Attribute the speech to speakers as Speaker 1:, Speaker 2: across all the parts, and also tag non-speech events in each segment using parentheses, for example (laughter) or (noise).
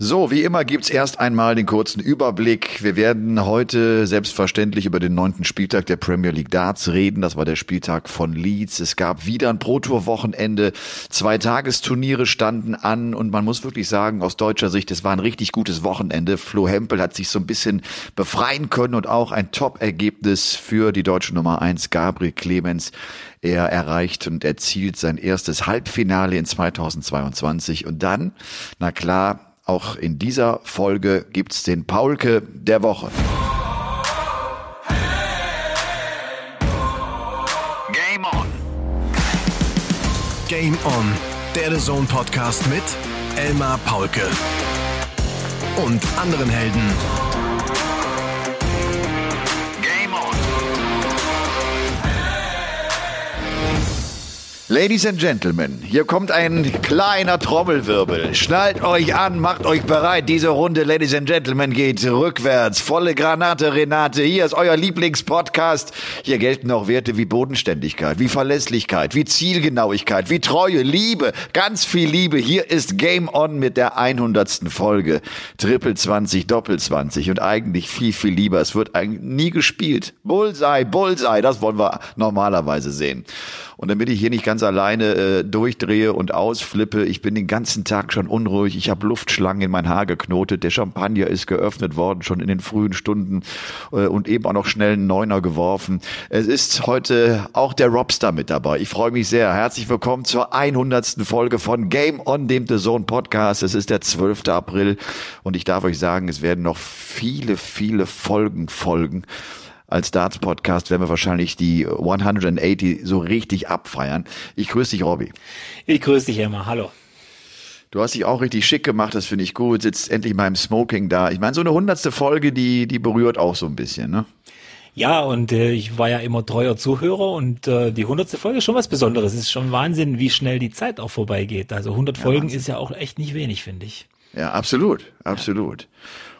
Speaker 1: So, wie immer gibt's erst einmal den kurzen Überblick. Wir werden heute selbstverständlich über den neunten Spieltag der Premier League Darts reden. Das war der Spieltag von Leeds. Es gab wieder ein Pro-Tour-Wochenende. Zwei Tagesturniere standen an und man muss wirklich sagen, aus deutscher Sicht, es war ein richtig gutes Wochenende. Flo Hempel hat sich so ein bisschen befreien können und auch ein Top-Ergebnis für die deutsche Nummer eins Gabriel Clemens. Er erreicht und erzielt sein erstes Halbfinale in 2022 und dann, na klar, auch in dieser Folge gibt's den Paulke der Woche.
Speaker 2: Game on.
Speaker 3: Game On, der The Zone Podcast mit Elmar Paulke und anderen Helden.
Speaker 1: Ladies and Gentlemen, hier kommt ein kleiner Trommelwirbel. Schnallt euch an, macht euch bereit. Diese Runde, Ladies and Gentlemen, geht rückwärts. Volle Granate, Renate. Hier ist euer Lieblingspodcast. Hier gelten auch Werte wie Bodenständigkeit, wie Verlässlichkeit, wie Zielgenauigkeit, wie Treue, Liebe. Ganz viel Liebe. Hier ist Game On mit der 100. Folge. Triple 20, Doppel 20 und eigentlich viel, viel lieber. Es wird eigentlich nie gespielt. Bullseye, Bullseye, das wollen wir normalerweise sehen. Und damit ich hier nicht ganz alleine äh, durchdrehe und ausflippe, ich bin den ganzen Tag schon unruhig. Ich habe Luftschlangen in mein Haar geknotet. Der Champagner ist geöffnet worden, schon in den frühen Stunden äh, und eben auch noch schnell einen Neuner geworfen. Es ist heute auch der Robster mit dabei. Ich freue mich sehr. Herzlich willkommen zur 100. Folge von Game On, dem The Zone Podcast. Es ist der 12. April und ich darf euch sagen, es werden noch viele, viele Folgen folgen als Darts-Podcast werden wir wahrscheinlich die 180 so richtig abfeiern. Ich grüße dich, Robby.
Speaker 4: Ich grüße dich, Emma. Hallo.
Speaker 1: Du hast dich auch richtig schick gemacht, das finde ich gut. Sitzt endlich mal im Smoking da. Ich meine, so eine hundertste Folge, die, die berührt auch so ein bisschen, ne?
Speaker 4: Ja, und äh, ich war ja immer treuer Zuhörer und äh, die hundertste Folge ist schon was Besonderes. Es ist schon Wahnsinn, wie schnell die Zeit auch vorbeigeht. Also 100
Speaker 1: Ja,
Speaker 4: Folgen
Speaker 1: Wahnsinn.
Speaker 4: ist ja auch echt nicht wenig, finde ich.
Speaker 1: Ja, absolut, absolut.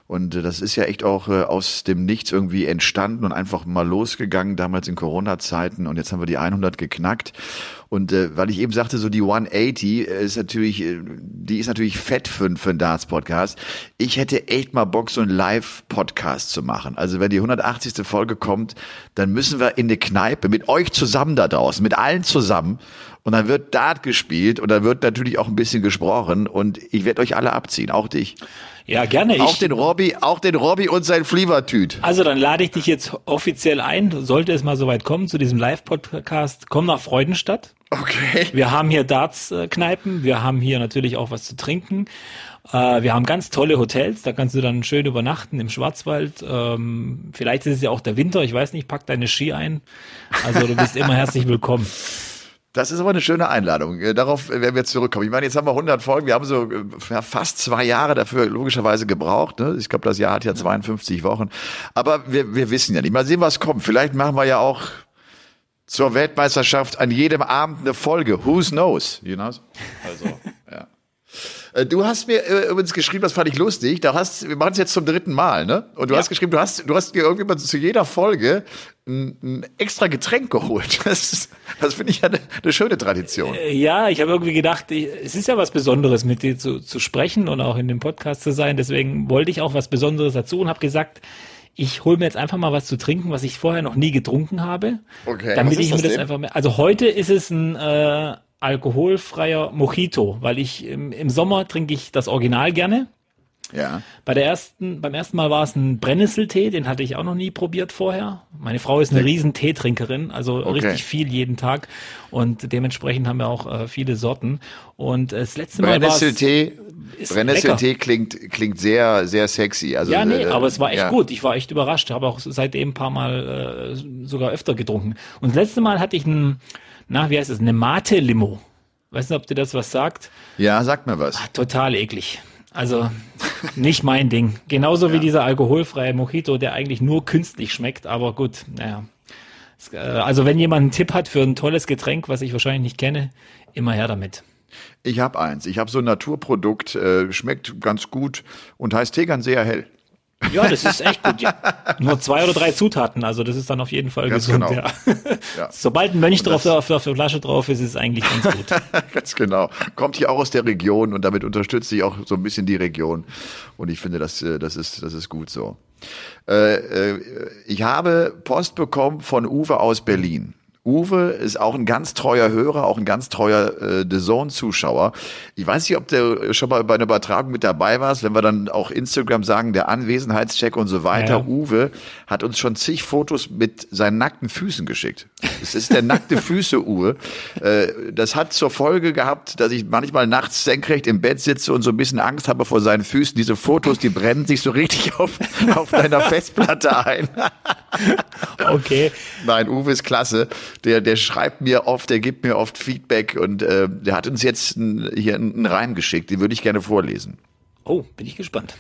Speaker 1: Und äh, das ist ja echt auch äh, aus dem Nichts irgendwie entstanden und einfach mal losgegangen, damals in Corona-Zeiten. Und jetzt haben wir die 100 geknackt. Und äh, weil ich eben sagte, so die 180 ist natürlich, äh, die ist natürlich fett für, für einen Darts-Podcast. Ich hätte echt mal Bock, so einen Live-Podcast zu machen. Also wenn die 180. Folge kommt, dann müssen wir in eine Kneipe mit euch zusammen da draußen, mit allen zusammen. Und dann wird Dart gespielt und dann wird natürlich auch ein bisschen gesprochen und ich werde euch alle abziehen, auch dich.
Speaker 4: Ja, gerne.
Speaker 1: Auch
Speaker 4: Ich,
Speaker 1: den Robby, auch den Robby und sein Flievertüt.
Speaker 4: also dann lade ich dich jetzt offiziell ein, sollte es mal soweit kommen, zu diesem Live-Podcast. Komm nach Freudenstadt.
Speaker 1: Okay.
Speaker 4: Wir haben hier Darts-Kneipen, wir haben hier natürlich auch was zu trinken. Äh, wir haben ganz tolle Hotels, da kannst du dann schön übernachten im Schwarzwald. Ähm, vielleicht ist es ja auch der Winter, ich weiß nicht, pack deine Ski ein. Also du bist immer (laughs) herzlich willkommen.
Speaker 1: Das ist aber eine schöne Einladung. Äh, Darauf werden wir zurückkommen. Ich meine, jetzt haben wir 100 Folgen. Wir haben so äh, ja, fast zwei Jahre dafür logischerweise gebraucht. Ne? Ich glaube, das Jahr hat ja 52 Wochen. Aber wir, wir wissen ja nicht. Mal sehen, was kommt. Vielleicht machen wir ja auch zur Weltmeisterschaft an jedem Abend eine Folge. Who knows? You know? Also, ja. Äh, Du hast mir äh, übrigens geschrieben, das fand ich lustig. Da hast, wir machen es jetzt zum dritten Mal, ne? Und du
Speaker 4: Ja.
Speaker 1: hast geschrieben, du hast, du hast dir irgendwie mal zu jeder Folge ein, ein extra Getränk geholt. (laughs) Das, ist- das finde ich ja eine, eine schöne Tradition.
Speaker 4: Äh, Ja, ich habe irgendwie gedacht, ich, es ist ja was Besonderes, mit dir zu, zu sprechen und auch in dem Podcast zu sein. Deswegen wollte ich auch was Besonderes dazu und habe gesagt, ich hole mir jetzt einfach mal was zu trinken, was ich vorher noch nie getrunken habe.
Speaker 1: Okay,
Speaker 4: Damit ich mir
Speaker 1: das
Speaker 4: das
Speaker 1: denn?
Speaker 4: einfach mehr. Also heute ist es ein äh, alkoholfreier Mojito, weil ich im, im Sommer trinke ich das Original gerne.
Speaker 1: Ja.
Speaker 4: Bei der ersten, beim ersten Mal war es ein Brennnesseltee, den hatte ich auch noch nie probiert vorher. Meine Frau ist eine riesen Teetrinkerin, also
Speaker 1: Okay.
Speaker 4: richtig viel jeden Tag und dementsprechend haben wir auch äh, viele Sorten. Und äh, das letzte Mal war es,
Speaker 1: Brennnesseltee, Brennnesseltee klingt, klingt sehr, sehr sexy. Also,
Speaker 4: ja, nee,
Speaker 1: äh,
Speaker 4: aber es war echt
Speaker 1: ja.
Speaker 4: gut. Ich war echt überrascht. Habe auch seitdem ein paar Mal äh, sogar öfter getrunken. Und das letzte Mal hatte ich ein, na, wie heißt es, eine Mate-Limo. Weiß nicht, ob dir das was sagt.
Speaker 1: Ja, sag mir was.
Speaker 4: Total eklig. Also nicht mein Ding. Genauso wie dieser alkoholfreie Mojito, der eigentlich nur künstlich schmeckt, aber gut, naja. Äh, Also wenn jemand einen Tipp hat für ein tolles Getränk, was ich wahrscheinlich nicht kenne, immer her damit.
Speaker 1: Ich habe eins. Ich habe so ein Naturprodukt, äh, schmeckt ganz gut und heißt Tegernseer hell.
Speaker 4: Ja, das ist echt gut. Ja. (laughs) Nur zwei oder drei Zutaten, also das ist dann auf jeden Fall
Speaker 1: Ganz
Speaker 4: gesund.
Speaker 1: genau.
Speaker 4: Ja.
Speaker 1: Ja. (laughs)
Speaker 4: Sobald ein Mönch drauf auf, auf der Flasche drauf ist, ist es eigentlich ganz gut. (laughs)
Speaker 1: Ganz genau. Kommt hier auch aus der Region und damit unterstütze ich auch so ein bisschen die Region. Und ich finde, das, äh, das, ist, das ist gut so. Äh, äh, ich habe Post bekommen von Uwe aus Berlin. Uwe ist auch ein ganz treuer Hörer, auch ein ganz treuer äh, The Zone-Zuschauer. Ich weiß nicht, ob der schon mal bei einer Übertragung mit dabei warst, wenn wir dann auch Instagram sagen, der Anwesenheitscheck und so weiter.
Speaker 4: Ja.
Speaker 1: Uwe hat uns schon zig Fotos mit seinen nackten Füßen geschickt. Es ist der nackte (laughs) Füße Uwe. Äh, das hat zur Folge gehabt, dass ich manchmal nachts senkrecht im Bett sitze und so ein bisschen Angst habe vor seinen Füßen. Diese Fotos, die brennen sich so richtig (laughs) auf, auf deiner Festplatte ein.
Speaker 4: Okay.
Speaker 1: Nein, Uwe ist klasse. Der, der schreibt mir oft, der gibt mir oft Feedback und äh, der hat uns jetzt n, hier einen Reim geschickt. Den würde ich gerne vorlesen.
Speaker 4: Oh, bin ich gespannt.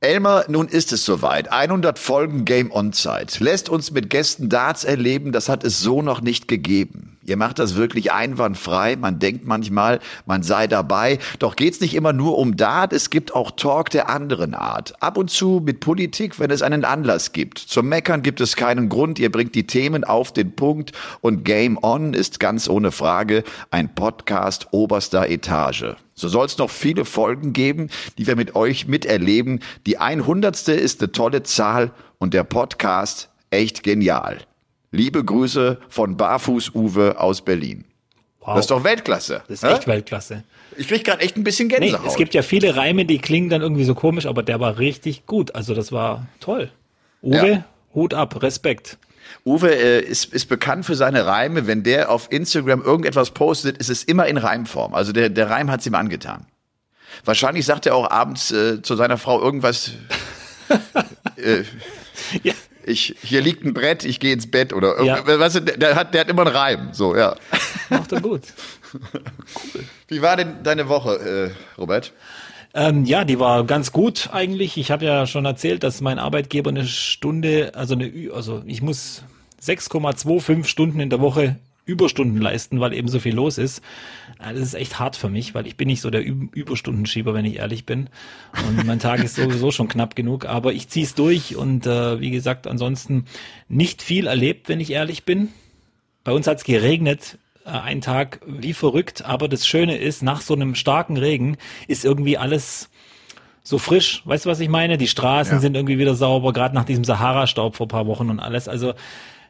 Speaker 1: Elmar, nun ist es soweit. 100 Folgen Game On Zeit. Lässt uns mit Gästen Darts erleben, das hat es so noch nicht gegeben. Ihr macht das wirklich einwandfrei. Man denkt manchmal, man sei dabei. Doch geht's nicht immer nur um Dart. Es gibt auch Talk der anderen Art. Ab und zu mit Politik, wenn es einen Anlass gibt. Zum Meckern gibt es keinen Grund. Ihr bringt die Themen auf den Punkt. Und Game On ist ganz ohne Frage ein Podcast oberster Etage. So soll es noch viele Folgen geben, die wir mit euch miterleben. Die 100. ist eine tolle Zahl und der Podcast echt genial. Liebe Grüße von Barfuß Uwe aus Berlin.
Speaker 4: Wow.
Speaker 1: Das ist doch Weltklasse.
Speaker 4: Das ist
Speaker 1: hä?
Speaker 4: echt Weltklasse.
Speaker 1: Ich krieg gerade echt ein bisschen
Speaker 4: Nee,
Speaker 1: Gänsehaut.
Speaker 4: es gibt ja viele Reime, die klingen dann irgendwie so komisch, aber der war richtig gut. Also das war toll. Uwe,
Speaker 1: Ja.
Speaker 4: Hut ab, Respekt.
Speaker 1: Uwe äh, ist, ist bekannt für seine Reime. Wenn der auf Instagram irgendetwas postet, ist es immer in Reimform. Also der, der Reim hat's ihm angetan. Wahrscheinlich sagt er auch abends äh, zu seiner Frau irgendwas. (laughs) äh,
Speaker 4: Ja.
Speaker 1: Ich, hier liegt ein Brett, ich gehe ins Bett oder
Speaker 4: Ja.
Speaker 1: weißt du, der, hat, der hat immer einen Reim. So, ja. (laughs)
Speaker 4: Macht er gut. (laughs)
Speaker 1: Wie war denn deine Woche, äh, Robert?
Speaker 4: Ähm, ja, die war ganz gut eigentlich. Ich habe ja schon erzählt, dass mein Arbeitgeber eine Stunde, also eine, also ich muss 6,25 Stunden in der Woche Überstunden leisten, weil eben so viel los ist. Äh, Das ist echt hart für mich, weil ich bin nicht so der Ü Überstundenschieber, wenn ich ehrlich bin. Und mein Tag ist sowieso schon knapp genug, aber ich zieh's durch und äh, wie gesagt, ansonsten nicht viel erlebt, wenn ich ehrlich bin. Bei uns hat's geregnet, äh, einen Tag wie verrückt, aber das Schöne ist, nach so einem starken Regen ist irgendwie alles so frisch. Weißt du, was ich meine? Die Straßen
Speaker 1: Ja.
Speaker 4: sind irgendwie wieder sauber, gerade nach diesem Sahara-Staub vor ein paar Wochen und alles. Also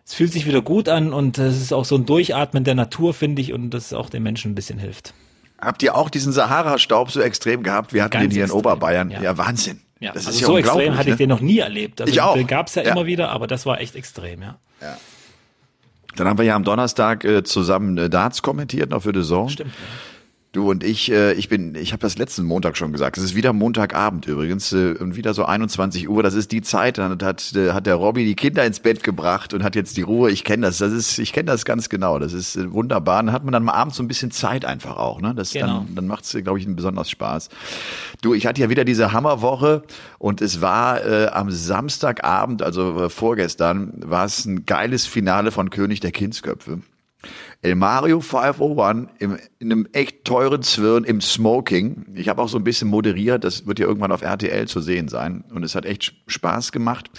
Speaker 4: es fühlt sich wieder gut an und es ist auch so ein Durchatmen der Natur, finde ich, und das auch den Menschen ein bisschen hilft.
Speaker 1: Habt ihr auch diesen Sahara-Staub so extrem gehabt? Wir hatten
Speaker 4: Ganz
Speaker 1: den hier in
Speaker 4: extrem,
Speaker 1: Oberbayern. Ja,
Speaker 4: ja.
Speaker 1: Wahnsinn.
Speaker 4: Ja,
Speaker 1: das
Speaker 4: also
Speaker 1: ist ja
Speaker 4: so extrem hatte
Speaker 1: ne?
Speaker 4: ich den noch nie erlebt. Also
Speaker 1: Ich auch.
Speaker 4: Den gab's ja,
Speaker 1: Ja.
Speaker 4: immer wieder, aber das war echt extrem, ja.
Speaker 1: Dann haben wir ja am Donnerstag äh, zusammen äh, Darts kommentiert, noch für The Zone.
Speaker 4: Stimmt.
Speaker 1: Du und ich, äh, ich bin, ich habe das letzten Montag schon gesagt. Es ist wieder Montagabend übrigens äh, und wieder so 21 Uhr. Das ist die Zeit. Dann hat, äh, hat der Robby die Kinder ins Bett gebracht und hat jetzt die Ruhe. Ich kenne das. Das ist, ich kenne das ganz genau. Das ist äh, wunderbar. Dann hat man dann mal abends so ein bisschen Zeit einfach auch. Ne, das
Speaker 4: Genau.
Speaker 1: dann, dann macht's, glaube ich, einen besonders Spaß. Du, ich hatte ja wieder diese Hammerwoche und es war äh, am Samstagabend, also äh, vorgestern, war es ein geiles Finale von König der Kindsköpfe. El Mario 501 im, in einem echt teuren Zwirn im Smoking. Ich habe auch so ein bisschen moderiert, das wird ja irgendwann auf RTL zu sehen sein. Und es hat echt Spaß gemacht.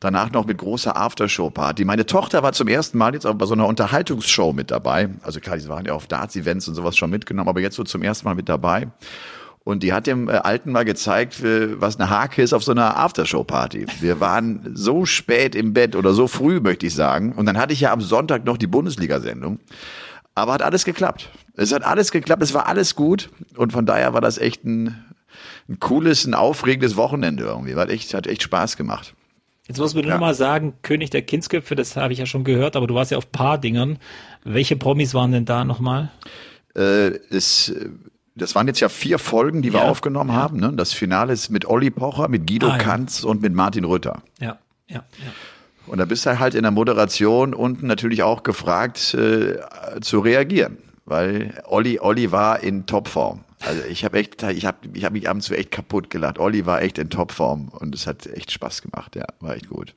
Speaker 1: Danach noch mit großer Aftershow-Party. Meine Tochter war zum ersten Mal jetzt auch bei so einer Unterhaltungsshow mit dabei. Also klar, die waren ja auf Darts-Events und sowas schon mitgenommen, aber jetzt so zum ersten Mal mit dabei. Und die hat dem äh, Alten mal gezeigt, äh, was eine Hake ist auf so einer Aftershow-Party. Wir waren so spät im Bett oder so früh, möchte ich sagen. Und dann hatte ich ja am Sonntag noch die Bundesliga-Sendung. Aber hat alles geklappt. Es hat alles geklappt, es war alles gut. Und von daher war das echt ein, ein cooles, ein aufregendes Wochenende irgendwie. Hat echt, hat echt Spaß gemacht.
Speaker 4: Jetzt muss man nur
Speaker 1: Ja.
Speaker 4: noch mal sagen, König der Kindsköpfe, das habe ich ja schon gehört, aber du warst ja auf paar Dingern. Welche Promis waren denn da nochmal?
Speaker 1: Äh, es, das waren jetzt ja vier Folgen, die wir
Speaker 4: Ja,
Speaker 1: aufgenommen haben. Ne? Das Finale ist mit Olli Pocher, mit Guido
Speaker 4: Ah, ja.
Speaker 1: Kanz und mit Martin Rütter.
Speaker 4: Ja, ja, ja.
Speaker 1: Und da bist du halt in der Moderation unten natürlich auch gefragt äh, zu reagieren, weil Olli Olli war in Topform. Also ich habe echt, ich habe ich hab mich abends so echt kaputt gelacht. Olli war echt in Topform und es hat echt Spaß gemacht. Ja, war echt gut.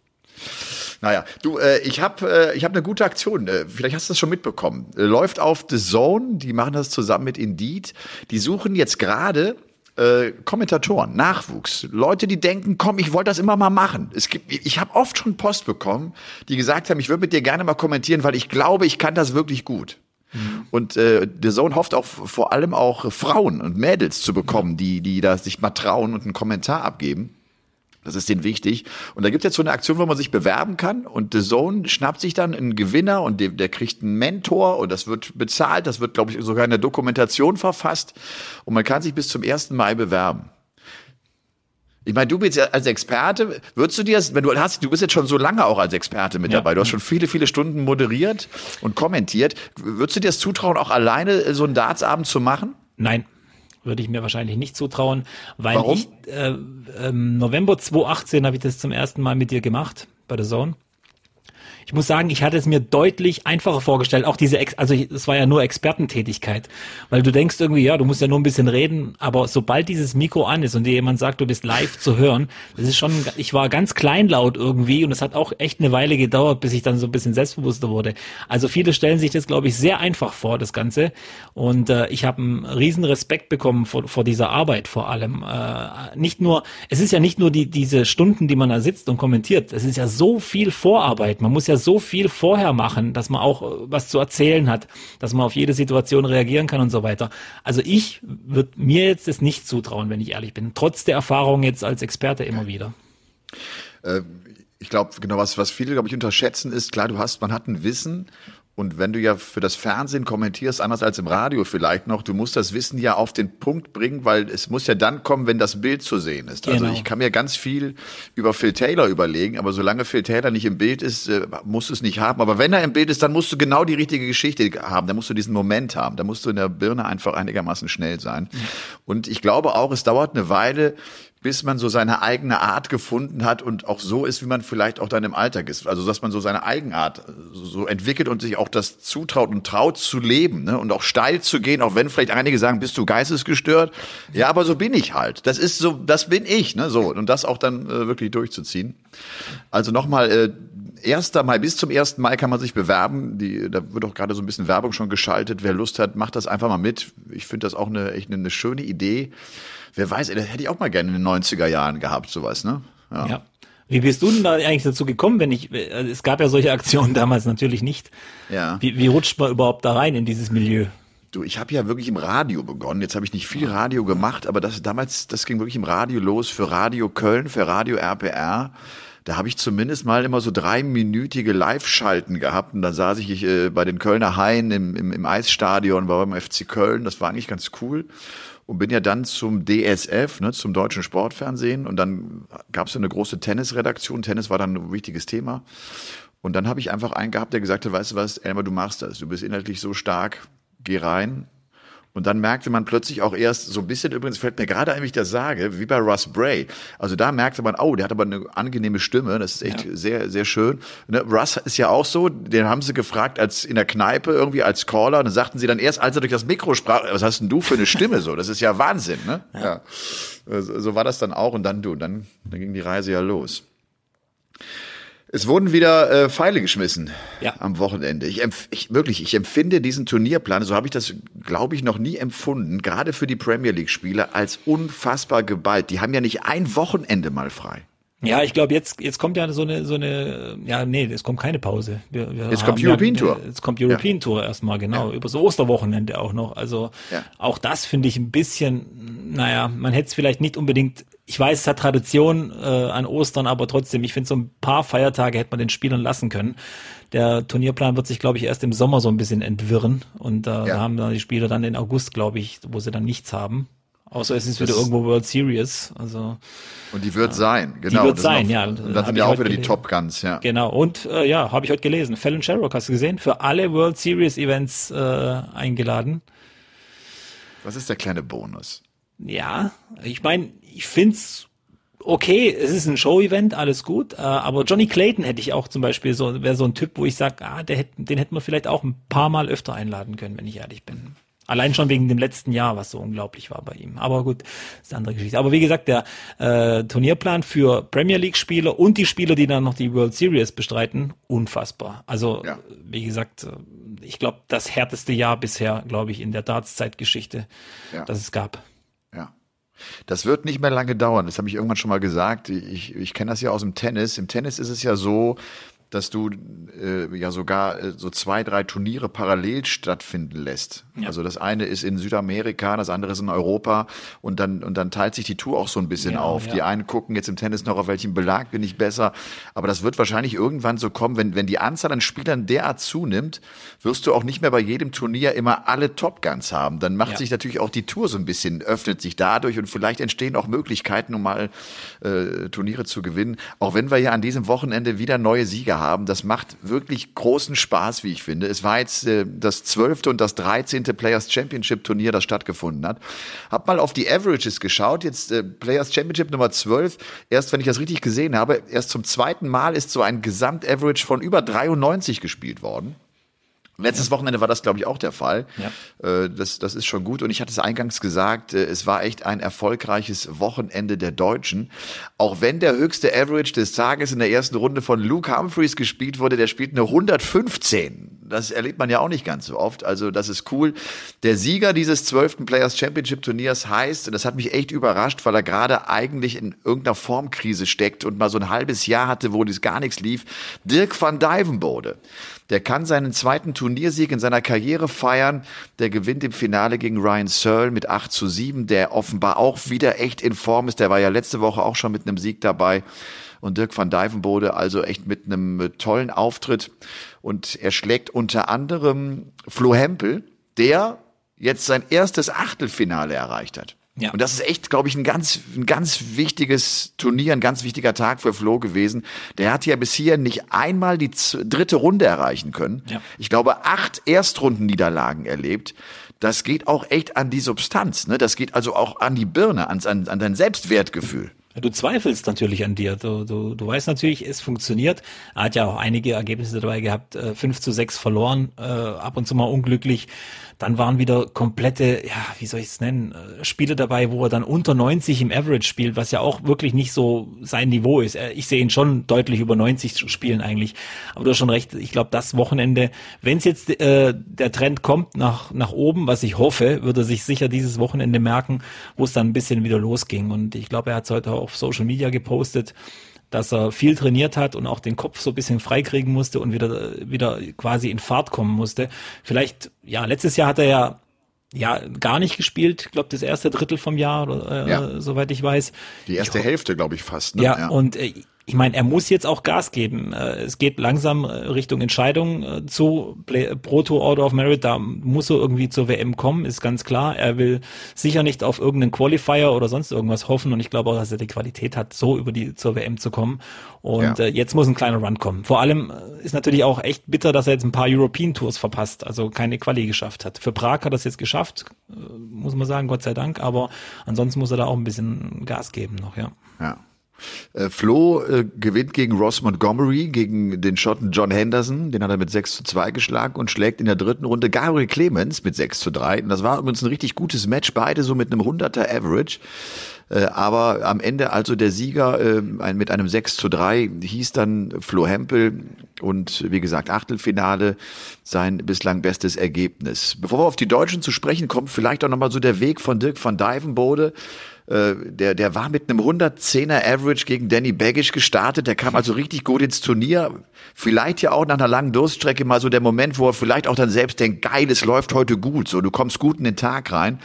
Speaker 1: Naja, du, äh, ich habe äh, ich hab eine gute Aktion. Äh, vielleicht hast du das schon mitbekommen. Äh, läuft auf The Zone. Die machen das zusammen mit Indeed. Die suchen jetzt gerade äh, Kommentatoren, Nachwuchs, Leute, die denken, komm, ich wollte das immer mal machen. Es gibt, ich habe oft schon Post bekommen, die gesagt haben, ich würde mit dir gerne mal kommentieren, weil ich glaube, ich kann das wirklich gut. Mhm. Und äh, der Sohn hofft auch vor allem auch Frauen und Mädels zu bekommen, die, die da sich mal trauen und einen Kommentar abgeben. Das ist denen wichtig. Und da gibt es jetzt so eine Aktion, wo man sich bewerben kann und The Zone schnappt sich dann einen Gewinner und der, der kriegt einen Mentor und das wird bezahlt. Das wird, glaube ich, sogar in der Dokumentation verfasst und man kann sich bis zum 1. Mai bewerben. Ich meine, du bist ja als Experte, würdest du dir das, wenn du hast, du bist jetzt schon so lange auch als Experte mit ja. dabei, du hast schon viele, viele Stunden moderiert und kommentiert. Würdest du dir das zutrauen, auch alleine so einen Dartsabend zu machen?
Speaker 4: Nein würde ich mir wahrscheinlich nicht zutrauen, weil Warum? ich äh, ähm, November 2018 habe ich das zum ersten Mal mit dir gemacht bei der Zone. Ich muss sagen, ich hatte es mir deutlich einfacher vorgestellt. Auch diese, Ex also es war ja nur Expertentätigkeit, weil du denkst irgendwie, ja, du musst ja nur ein bisschen reden, aber sobald dieses Mikro an ist und dir jemand sagt, du bist live zu hören, das ist schon, ich war ganz kleinlaut irgendwie und es hat auch echt eine Weile gedauert, bis ich dann so ein bisschen selbstbewusster wurde. Also viele stellen sich das, glaube ich, sehr einfach vor, das Ganze. Und äh, ich habe einen riesen Respekt bekommen vor, vor dieser Arbeit vor allem. Äh, nicht nur, es ist ja nicht nur die, diese Stunden, die man da sitzt und kommentiert, es ist ja so viel Vorarbeit. Man muss ja so viel vorher machen, dass man auch äh, was zu erzählen hat, dass man auf jede Situation reagieren kann und so weiter. Also ich würde mir jetzt das nicht zutrauen, wenn ich ehrlich bin, trotz der Erfahrung jetzt als Experte immer wieder.
Speaker 1: Äh, ich glaube, genau was, was viele, glaube ich, unterschätzen ist, klar, du hast, man hat ein Wissen und wenn du ja für das Fernsehen kommentierst, anders als im Radio vielleicht noch, du musst das Wissen ja auf den Punkt bringen, weil es muss ja dann kommen, wenn das Bild zu sehen ist. Also genau. Also ich kann mir ganz viel über Phil Taylor überlegen, aber solange Phil Taylor nicht im Bild ist, äh, musst du es nicht haben. Aber wenn er im Bild ist, dann musst du genau die richtige Geschichte haben. Da musst du diesen Moment haben. Da musst du in der Birne einfach einigermaßen schnell sein. Und ich glaube auch, es dauert eine Weile, bis man so seine eigene Art gefunden hat und auch so ist, wie man vielleicht auch dann im Alltag ist. Also dass man so seine Eigenart so entwickelt und sich auch das zutraut und traut zu leben ne? und auch steil zu gehen, auch wenn vielleicht einige sagen, bist du geistesgestört? Ja, aber so bin ich halt. Das ist so, das bin ich, ne? So und das auch dann äh, wirklich durchzuziehen. Also nochmal. Äh, 1. Mai, bis zum 1. Mai kann man sich bewerben. Die, da wird auch gerade so ein bisschen Werbung schon geschaltet. Wer Lust hat, macht das einfach mal mit. Ich finde das auch eine, echt eine, eine schöne Idee wer weiß, das hätte ich auch mal gerne in den 90er Jahren gehabt, sowas, ne?
Speaker 4: Ja. ja. Wie bist du denn da eigentlich dazu gekommen, wenn ich, also es gab ja solche Aktionen (laughs) damals natürlich nicht. Ja. Wie, wie rutscht man überhaupt da rein in dieses Milieu?
Speaker 1: Du, ich habe ja wirklich im Radio begonnen. Jetzt habe ich nicht viel Radio gemacht, aber das damals, das ging wirklich im Radio los für Radio Köln, für Radio RPR. Da habe ich zumindest mal immer so dreiminütige Live-Schalten gehabt und dann saß ich äh, bei den Kölner Haien im, im, im Eisstadion, war beim FC Köln. Das war eigentlich ganz cool und bin ja dann zum DSF, ne, zum Deutschen Sportfernsehen und dann gab es eine große Tennisredaktion. Tennis war dann ein wichtiges Thema. Und dann habe ich einfach einen gehabt, der gesagt hat, weißt du was, Elmar, du machst das. Du bist inhaltlich so stark, geh rein, und dann merkte man plötzlich auch erst so ein bisschen, übrigens fällt mir gerade ein, wie ich das sage, wie bei Russ Bray. Also da merkte man, oh, der hat aber eine angenehme Stimme, das ist echt ja. sehr, sehr schön. Ne? Russ ist ja auch so, den haben sie gefragt als in der Kneipe irgendwie als Caller und dann sagten sie dann erst, als er durch das Mikro sprach, was hast denn du für eine Stimme so? Das ist ja Wahnsinn, ne? Ja. ja. So war das dann auch und dann du, dann, dann ging die Reise ja los. Es wurden wieder äh, Pfeile geschmissen ja. am Wochenende. Ich, ich wirklich, ich empfinde diesen Turnierplan, so habe ich das, glaube ich, noch nie empfunden, gerade für die Premier League-Spieler als unfassbar geballt. Die haben ja nicht ein Wochenende mal frei.
Speaker 4: Ja, ich glaube, jetzt, jetzt kommt ja so eine, so eine, ja, nee, es kommt keine Pause.
Speaker 1: Wir, wir jetzt kommt European ja, Tour.
Speaker 4: Jetzt kommt European ja. Tour erstmal, genau, ja. über so Osterwochenende auch noch. Also auch das finde ich ein bisschen, naja, man hätte es vielleicht nicht unbedingt ich weiß, es hat Tradition äh, an Ostern, aber trotzdem, ich finde, so ein paar Feiertage hätte man den Spielern lassen können. Der Turnierplan wird sich, glaube ich, erst im Sommer so ein bisschen entwirren. Und äh, ja. da haben dann die Spieler dann in August, glaube ich, wo sie dann nichts haben. Außer es ist das wieder irgendwo World Series. Also
Speaker 1: und die wird ja. sein, genau.
Speaker 4: Die wird sein, noch, ja.
Speaker 1: Und dann sind ja auch wieder gelesen. die Top Guns, ja.
Speaker 4: Genau. Und äh, ja, habe ich heute gelesen. Fallon Sherrock, hast du gesehen? Für alle World Series Events äh, eingeladen.
Speaker 1: Was ist der kleine Bonus?
Speaker 4: Ja, ich meine, ich find's okay, es ist ein Show-Event, alles gut, äh, aber Johnny Clayton hätte ich auch zum Beispiel so, wäre so ein Typ, wo ich sage, ah, der hätte, den hätten wir vielleicht auch ein paar Mal öfter einladen können, wenn ich ehrlich bin. Allein schon wegen dem letzten Jahr, was so unglaublich war bei ihm. Aber gut, ist eine andere Geschichte. Aber wie gesagt, der äh, Turnierplan für Premier League-Spieler und die Spieler, die dann noch die World Series bestreiten, unfassbar. Also, ja. wie gesagt, äh, ich glaube, das härteste Jahr bisher, glaube ich, in der Darts-Zeitgeschichte, ja. das es gab.
Speaker 1: Das wird nicht mehr lange dauern. Das habe ich irgendwann schon mal gesagt. Ich, ich kenne das ja aus dem Tennis. Im Tennis ist es ja so, dass du äh, ja sogar äh, so zwei, drei Turniere parallel stattfinden lässt. Ja. Also das eine ist in Südamerika, das andere ist in Europa und dann und dann teilt sich die Tour auch so ein bisschen ja, auf. Ja. Die einen gucken jetzt im Tennis noch auf welchem Belag bin ich besser, aber das wird wahrscheinlich irgendwann so kommen, wenn wenn die Anzahl an Spielern derart zunimmt, wirst du auch nicht mehr bei jedem Turnier immer alle Top Guns haben. Dann macht sich natürlich auch die Tour so ein bisschen öffnet sich dadurch und vielleicht entstehen auch Möglichkeiten, um mal äh, Turniere zu gewinnen. Auch wenn wir ja an diesem Wochenende wieder neue Sieger haben. Das macht wirklich großen Spaß, wie ich finde. Es war jetzt äh, das zwölfte und das dreizehnte Players Championship Turnier, das stattgefunden hat. Hab mal auf die Averages geschaut. Jetzt äh, Players Championship Nummer zwölf. Erst, wenn ich das richtig gesehen habe, erst zum zweiten Mal ist so ein Gesamtaverage von über 93 gespielt worden. Letztes Wochenende war das, glaube ich, auch der Fall. Ja. Äh, das, das ist schon gut. Und ich hatte es eingangs gesagt, äh, es war echt ein erfolgreiches Wochenende der Deutschen. Auch wenn der höchste Average des Tages in der ersten Runde von Luke Humphreys gespielt wurde, der spielt eine 115. Das erlebt man ja auch nicht ganz so oft. Also das ist cool. Der Sieger dieses zwölften Players Championship Turniers heißt, und das hat mich echt überrascht, weil er gerade eigentlich in irgendeiner Formkrise steckt und mal so ein halbes Jahr hatte, wo das gar nichts lief, Dirk van Dijvenbode. Der kann seinen zweiten Turniersieg in seiner Karriere feiern. Der gewinnt im Finale gegen Ryan Searle mit 8 zu 7, der offenbar auch wieder echt in Form ist. Der war ja letzte Woche auch schon mit einem Sieg dabei. Und Dirk van Dijvenbode also echt mit einem tollen Auftritt. Und er schlägt unter anderem Flo Hempel, der jetzt sein erstes Achtelfinale erreicht hat. Ja. Und das ist echt, glaube ich, ein ganz, ein ganz wichtiges Turnier, ein ganz wichtiger Tag für Flo gewesen. Der hat ja bis hier nicht einmal die dritte Runde erreichen können. Ja. Ich glaube, acht Erstrundenniederlagen erlebt. Das geht auch echt an die Substanz. Ne? Das geht also auch an die Birne, ans, an, an dein Selbstwertgefühl.
Speaker 4: Du zweifelst natürlich an dir. Du, du, du weißt natürlich, es funktioniert. Er hat ja auch einige Ergebnisse dabei gehabt. Äh, 5 zu 6 verloren, äh, ab und zu mal unglücklich. Dann waren wieder komplette, ja, wie soll ich es nennen, äh, Spiele dabei, wo er dann unter 90 im Average spielt, was ja auch wirklich nicht so sein Niveau ist. Äh, ich sehe ihn schon deutlich über 90 spielen eigentlich. Aber du hast schon recht, ich glaube, das Wochenende, wenn es jetzt äh, der Trend kommt nach, nach oben, was ich hoffe, würde er sich sicher dieses Wochenende merken, wo es dann ein bisschen wieder losging. Und ich glaube, er hat es heute auf Social Media gepostet dass er viel trainiert hat und auch den Kopf so ein bisschen freikriegen musste und wieder, wieder quasi in Fahrt kommen musste. Vielleicht, ja, letztes Jahr hat er ja ja gar nicht gespielt, ich glaube das erste Drittel vom Jahr, äh, ja. soweit ich weiß.
Speaker 1: Die erste
Speaker 4: ich,
Speaker 1: Hälfte, glaube ich, fast. Ne?
Speaker 4: Ja, ja, und äh, ich meine, er muss jetzt auch Gas geben. Äh, es geht langsam äh, Richtung Entscheidung äh, zu Pro Tour Order of Merit. Da muss er irgendwie zur WM kommen, ist ganz klar. Er will sicher nicht auf irgendeinen Qualifier oder sonst irgendwas hoffen. Und ich glaube auch, dass er die Qualität hat, so über die zur WM zu kommen. Und ja. jetzt muss ein kleiner Run kommen. Vor allem ist natürlich auch echt bitter, dass er jetzt ein paar European Tours verpasst, also keine Quali geschafft hat. Für Prag hat er es jetzt geschafft, muss man sagen, Gott sei Dank. Aber ansonsten muss er da auch ein bisschen Gas geben noch, ja.
Speaker 1: Ja. Äh, Flo äh, gewinnt gegen Ross Montgomery, gegen den Schotten John Henderson, den hat er mit 6 zu 2 geschlagen und schlägt in der dritten Runde Gabriel Clemens mit 6 zu 3. Und das war übrigens ein richtig gutes Match, beide so mit einem 100er Average. Äh, aber am Ende also der Sieger äh, mit einem 6 zu 3 hieß dann Flo Hempel und wie gesagt Achtelfinale sein bislang bestes Ergebnis. Bevor wir auf die Deutschen zu sprechen kommen, vielleicht auch nochmal so der Weg von Dirk van Dijvenbode äh, der, der war mit einem 110er Average gegen Danny Baggish gestartet. Der kam also richtig gut ins Turnier. Vielleicht ja auch nach einer langen Durststrecke mal so der Moment, wo er vielleicht auch dann selbst denkt, geil, es läuft heute gut. So, du kommst gut in den Tag rein.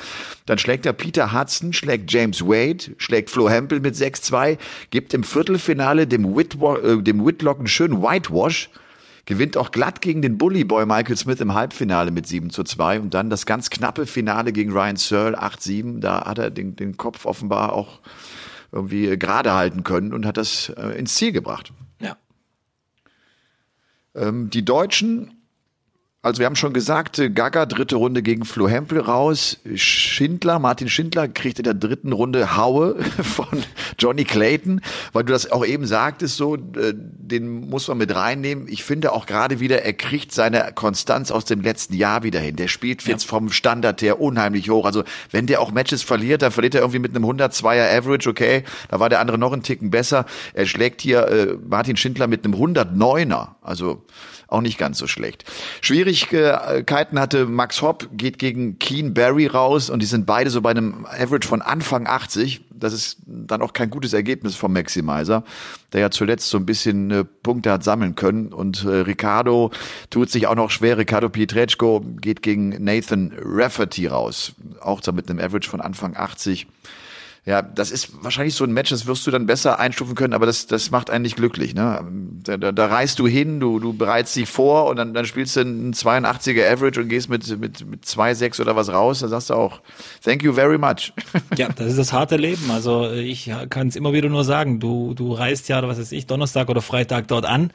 Speaker 1: Dann schlägt er Peter Hudson, schlägt James Wade, schlägt Flo Hempel mit 6-2, gibt im Viertelfinale dem, Whitwa äh, dem Whitlock einen schönen Whitewash gewinnt auch glatt gegen den Bully Boy Michael Smith im Halbfinale mit 7 zu 2 und dann das ganz knappe Finale gegen Ryan Searle 8-7. Da hat er den, den Kopf offenbar auch irgendwie gerade halten können und hat das äh, ins Ziel gebracht.
Speaker 4: Ja.
Speaker 1: Ähm, die Deutschen also wir haben schon gesagt, äh, Gaga dritte Runde gegen Flo Hempel raus. Schindler, Martin Schindler kriegt in der dritten Runde Haue (laughs) von Johnny Clayton, weil du das auch eben sagtest, so, äh, den muss man mit reinnehmen. Ich finde auch gerade wieder, er kriegt seine Konstanz aus dem letzten Jahr wieder hin. Der spielt jetzt vom Standard her unheimlich hoch. Also wenn der auch Matches verliert, dann verliert er irgendwie mit einem 102er Average, okay, da war der andere noch einen Ticken besser. Er schlägt hier äh, Martin Schindler mit einem 109er Also auch nicht ganz so schlecht. Schwierigkeiten hatte Max Hopp, geht gegen Keen Barry raus und die sind beide so bei einem Average von Anfang 80. Das ist dann auch kein gutes Ergebnis vom Maximizer, der ja zuletzt so ein bisschen äh, Punkte hat sammeln können. Und äh, Ricardo tut sich auch noch schwer. Ricardo Pietreczko geht gegen Nathan Rafferty raus. Auch da mit einem Average von Anfang 80. Ja, das ist wahrscheinlich so ein Match, das wirst du dann besser einstufen können, aber das, das macht einen nicht glücklich. Ne? Da, da, da reist du hin, du, du bereitest dich vor und dann, dann spielst du einen 82er Average und gehst mit, mit, mit 2,6 oder was raus. Da sagst du auch, thank you very much. (laughs)
Speaker 4: Ja, das ist das harte Leben. Also ich kann es immer wieder nur sagen, du, du reist ja, was weiß ich, Donnerstag oder Freitag dort an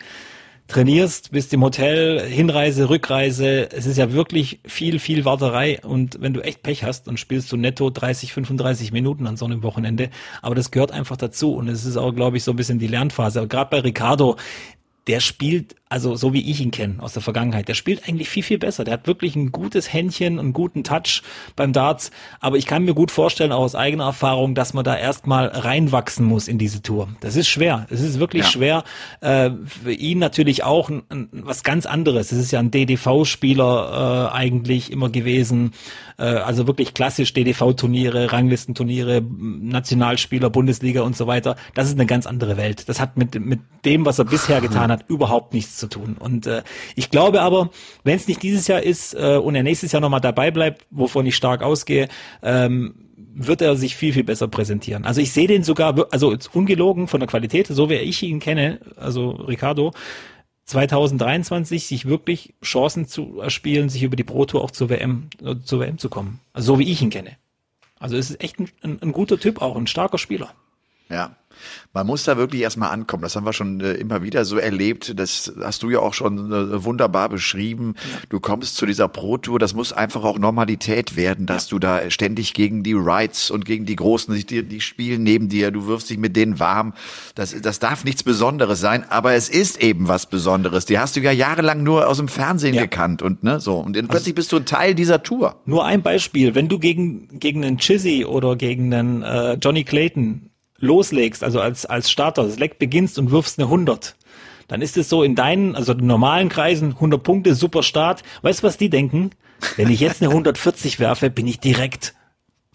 Speaker 4: trainierst, bist im Hotel, Hinreise, Rückreise. Es ist ja wirklich viel, viel Warterei. Und wenn du echt Pech hast, dann spielst du netto 30, 35 Minuten an so einem Wochenende. Aber das gehört einfach dazu. Und es ist auch, glaube ich, so ein bisschen die Lernphase. Gerade bei Ricardo, der spielt, also so wie ich ihn kenne aus der Vergangenheit, der spielt eigentlich viel, viel besser. Der hat wirklich ein gutes Händchen, einen guten Touch beim Darts. Aber ich kann mir gut vorstellen, auch aus eigener Erfahrung, dass man da erstmal reinwachsen muss in diese Tour. Das ist schwer. Es ist wirklich ja. schwer. Äh, für ihn natürlich auch ein, ein, was ganz anderes. Es ist ja ein DDV-Spieler äh, eigentlich immer gewesen. Äh, also wirklich klassisch DDV-Turniere, Ranglistenturniere, Nationalspieler, Bundesliga und so weiter. Das ist eine ganz andere Welt. Das hat mit, mit dem, was er bisher getan hat, überhaupt nichts zu tun. Und äh, ich glaube aber, wenn es nicht dieses Jahr ist äh, und er nächstes Jahr nochmal dabei bleibt, wovon ich stark ausgehe, ähm, wird er sich viel, viel besser präsentieren. Also ich sehe den sogar, also ungelogen von der Qualität, so wie ich ihn kenne, also Ricardo, 2023 sich wirklich Chancen zu erspielen, sich über die Pro Tour auch zur WM, äh, zur WM zu kommen. Also so wie ich ihn kenne. Also es ist echt ein, ein, ein guter Typ auch, ein starker Spieler.
Speaker 1: Ja. Man muss da wirklich erstmal ankommen. Das haben wir schon äh, immer wieder so erlebt. Das hast du ja auch schon äh, wunderbar beschrieben. Ja. Du kommst zu dieser Pro-Tour. Das muss einfach auch Normalität werden, dass ja. du da ständig gegen die Rights und gegen die Großen, die, die spielen neben dir. Du wirfst dich mit denen warm. Das, das darf nichts Besonderes sein. Aber es ist eben was Besonderes. Die hast du ja jahrelang nur aus dem Fernsehen ja. gekannt und ne, so. Und dann also, plötzlich bist du ein Teil dieser Tour.
Speaker 4: Nur ein Beispiel. Wenn du gegen, gegen einen Chizzy oder gegen einen äh, Johnny Clayton loslegst, also als, als Starter, das Leck beginnst und wirfst eine 100, dann ist es so in deinen, also in normalen Kreisen, 100 Punkte, super Start. Weißt du, was die denken? Wenn ich jetzt eine 140 werfe, bin ich direkt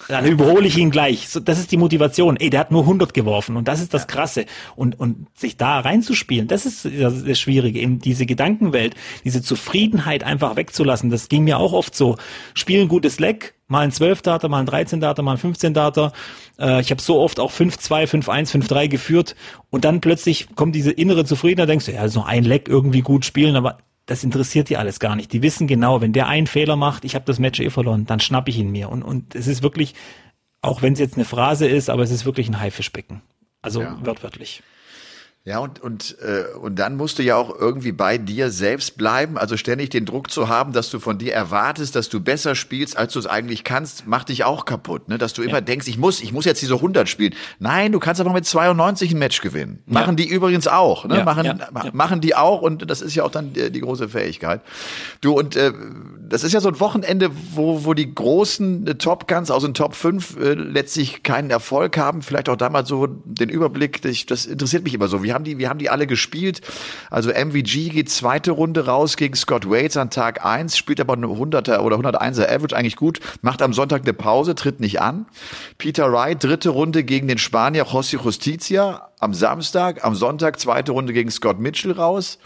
Speaker 4: dann überhole ich ihn gleich. So, das ist die Motivation. Ey, der hat nur 100 geworfen und das ist das Krasse. Und, und sich da reinzuspielen, das ist das, das Schwierige. Eben diese Gedankenwelt, diese Zufriedenheit einfach wegzulassen, das ging mir auch oft so. Spielen gutes Leck, mal ein 12 Data, mal ein 13 Data, mal ein 15 Data. Äh, ich habe so oft auch 5-2, 5-1, 5-3 geführt und dann plötzlich kommt diese innere Zufriedenheit, denkst du, ja, so ein Leck irgendwie gut spielen, aber das interessiert die alles gar nicht. Die wissen genau, wenn der einen Fehler macht, ich habe das Match eh verloren, dann schnapp ich ihn mir. Und, und es ist wirklich, auch wenn es jetzt eine Phrase ist, aber es ist wirklich ein Haifischbecken. Also ja. wörtlich.
Speaker 1: Ja, und, und, äh, und dann musst du ja auch irgendwie bei dir selbst bleiben. Also ständig den Druck zu haben, dass du von dir erwartest, dass du besser spielst, als du es eigentlich kannst, macht dich auch kaputt. Ne? Dass du immer ja. denkst, ich muss, ich muss jetzt diese 100 spielen. Nein, du kannst aber mit 92 ein Match gewinnen. Ja. Machen die übrigens auch. Ne? Ja, machen, machen die auch und das ist ja auch dann die, die große Fähigkeit. Du, und äh, das ist ja so ein Wochenende, wo, wo die großen äh, Top Guns aus den Top 5 äh, letztlich keinen Erfolg haben. Vielleicht auch damals so den Überblick, das, das interessiert mich immer so. Wie haben die, wir haben die alle gespielt. Also MVG geht zweite Runde raus gegen Scott Waits an Tag eins, spielt aber eine 100er oder 101er Average eigentlich gut, macht am Sonntag eine Pause, tritt nicht an. Peter Wright, dritte Runde gegen den Spanier José Justicia am Samstag, am Sonntag zweite Runde gegen Scott Mitchell raus.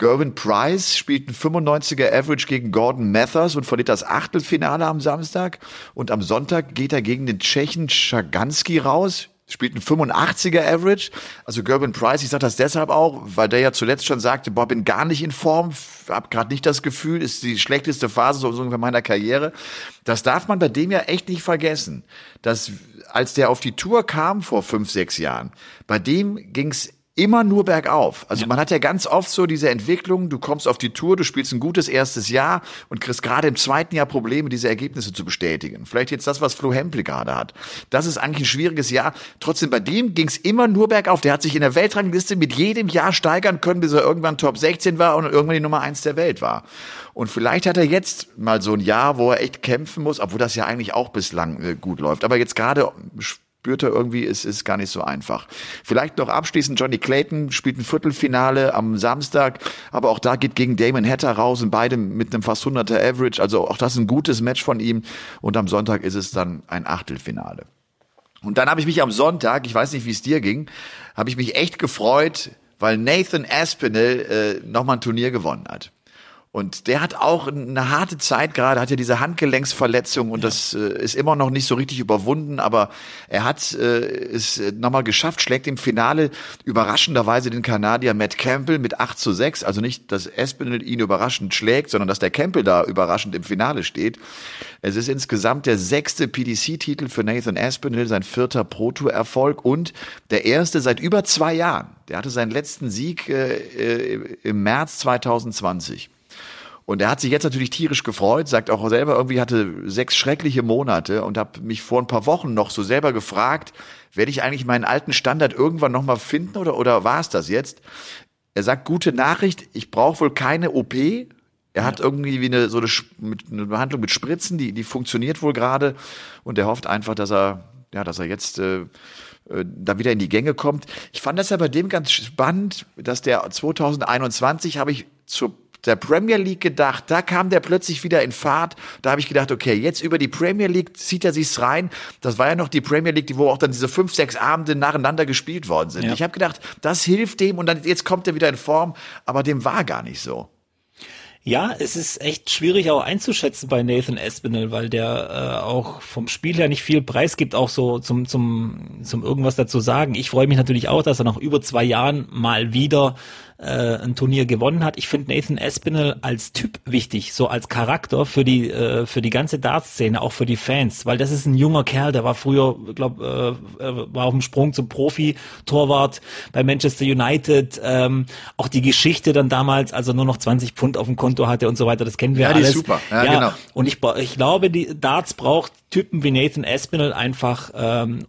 Speaker 1: Gervin Price spielt ein 95er Average gegen Gordon Mathers und verliert das Achtelfinale am Samstag. Und am Sonntag geht er gegen den Tschechen Schaganski raus spielt ein 85er Average. Also Gerben Price, ich sage das deshalb auch, weil der ja zuletzt schon sagte, boah, bin gar nicht in Form, hab gerade nicht das Gefühl, ist die schlechteste Phase so ungefähr meiner Karriere. Das darf man bei dem ja echt nicht vergessen, dass als der auf die Tour kam vor fünf, sechs Jahren, bei dem ging's immer nur bergauf. Also ja. man hat ja ganz oft so diese Entwicklung, du kommst auf die Tour, du spielst ein gutes erstes Jahr und kriegst gerade im zweiten Jahr Probleme, diese Ergebnisse zu bestätigen. Vielleicht jetzt das, was Flo Hempel gerade hat. Das ist eigentlich ein schwieriges Jahr. Trotzdem, bei dem ging es immer nur bergauf. Der hat sich in der Weltrangliste mit jedem Jahr steigern können, bis er irgendwann Top 16 war und irgendwann die Nummer 1 der Welt war. Und vielleicht hat er jetzt mal so ein Jahr, wo er echt kämpfen muss, obwohl das ja eigentlich auch bislang äh, gut läuft. Aber jetzt gerade spürt er irgendwie, es ist gar nicht so einfach. Vielleicht noch abschließend, Johnny Clayton spielt ein Viertelfinale am Samstag, aber auch da geht gegen Damon Hatter raus und beide mit einem fast 100er Average, also auch das ist ein gutes Match von ihm und am Sonntag ist es dann ein Achtelfinale. Und dann habe ich mich am Sonntag, ich weiß nicht, wie es dir ging, habe ich mich echt gefreut, weil Nathan Aspinall äh, nochmal ein Turnier gewonnen hat. Und der hat auch eine harte Zeit gerade, hat ja diese Handgelenksverletzung und ja. das äh, ist immer noch nicht so richtig überwunden, aber er hat äh, es nochmal geschafft, schlägt im Finale überraschenderweise den Kanadier Matt Campbell mit 8 zu 6. Also nicht, dass Espinel ihn überraschend schlägt, sondern dass der Campbell da überraschend im Finale steht. Es ist insgesamt der sechste PDC-Titel für Nathan Aspinall, sein vierter Pro-Tour-Erfolg und der erste seit über zwei Jahren. Der hatte seinen letzten Sieg äh, äh im März 2020. Und er hat sich jetzt natürlich tierisch gefreut, sagt auch selber, irgendwie hatte sechs schreckliche Monate und habe mich vor ein paar Wochen noch so selber gefragt, werde ich eigentlich meinen alten Standard irgendwann nochmal finden oder, oder war es das jetzt? Er sagt, gute Nachricht, ich brauche wohl keine OP. Er hat irgendwie wie eine, so eine, eine Behandlung mit Spritzen, die, die funktioniert wohl gerade und er hofft einfach, dass er, ja, dass er jetzt äh, äh da wieder in die Gänge kommt. Ich fand das ja bei dem ganz spannend, dass der 2021 habe ich zur der Premier League gedacht, da kam der plötzlich wieder in Fahrt. Da habe ich gedacht, okay, jetzt über die Premier League zieht er sich's rein. Das war ja noch die Premier League, wo auch dann diese fünf, sechs Abende nacheinander gespielt worden sind. Ja. Ich habe gedacht, das hilft dem und dann jetzt kommt er wieder in Form, aber dem war gar nicht so.
Speaker 4: Ja, es ist echt schwierig auch einzuschätzen bei Nathan Espinel, weil der äh, auch vom Spiel her nicht viel Preis gibt, auch so zum, zum, zum irgendwas dazu sagen. Ich freue mich natürlich auch, dass er nach über zwei Jahren mal wieder äh, ein Turnier gewonnen hat. Ich finde Nathan Espinel als Typ wichtig, so als Charakter für die äh, für die ganze Dartszene, auch für die Fans, weil das ist ein junger Kerl, der war früher, glaube äh, äh, war auf dem Sprung zum Profi-Torwart bei Manchester United. Ähm, auch die Geschichte dann damals, als er nur noch 20 Pfund auf dem Konto hatte und so weiter, das kennen wir ja, alles. Ja, die ist super. Ja, ja, genau. Und ich, ich glaube, die Darts braucht Typen wie Nathan Espinel einfach ähm,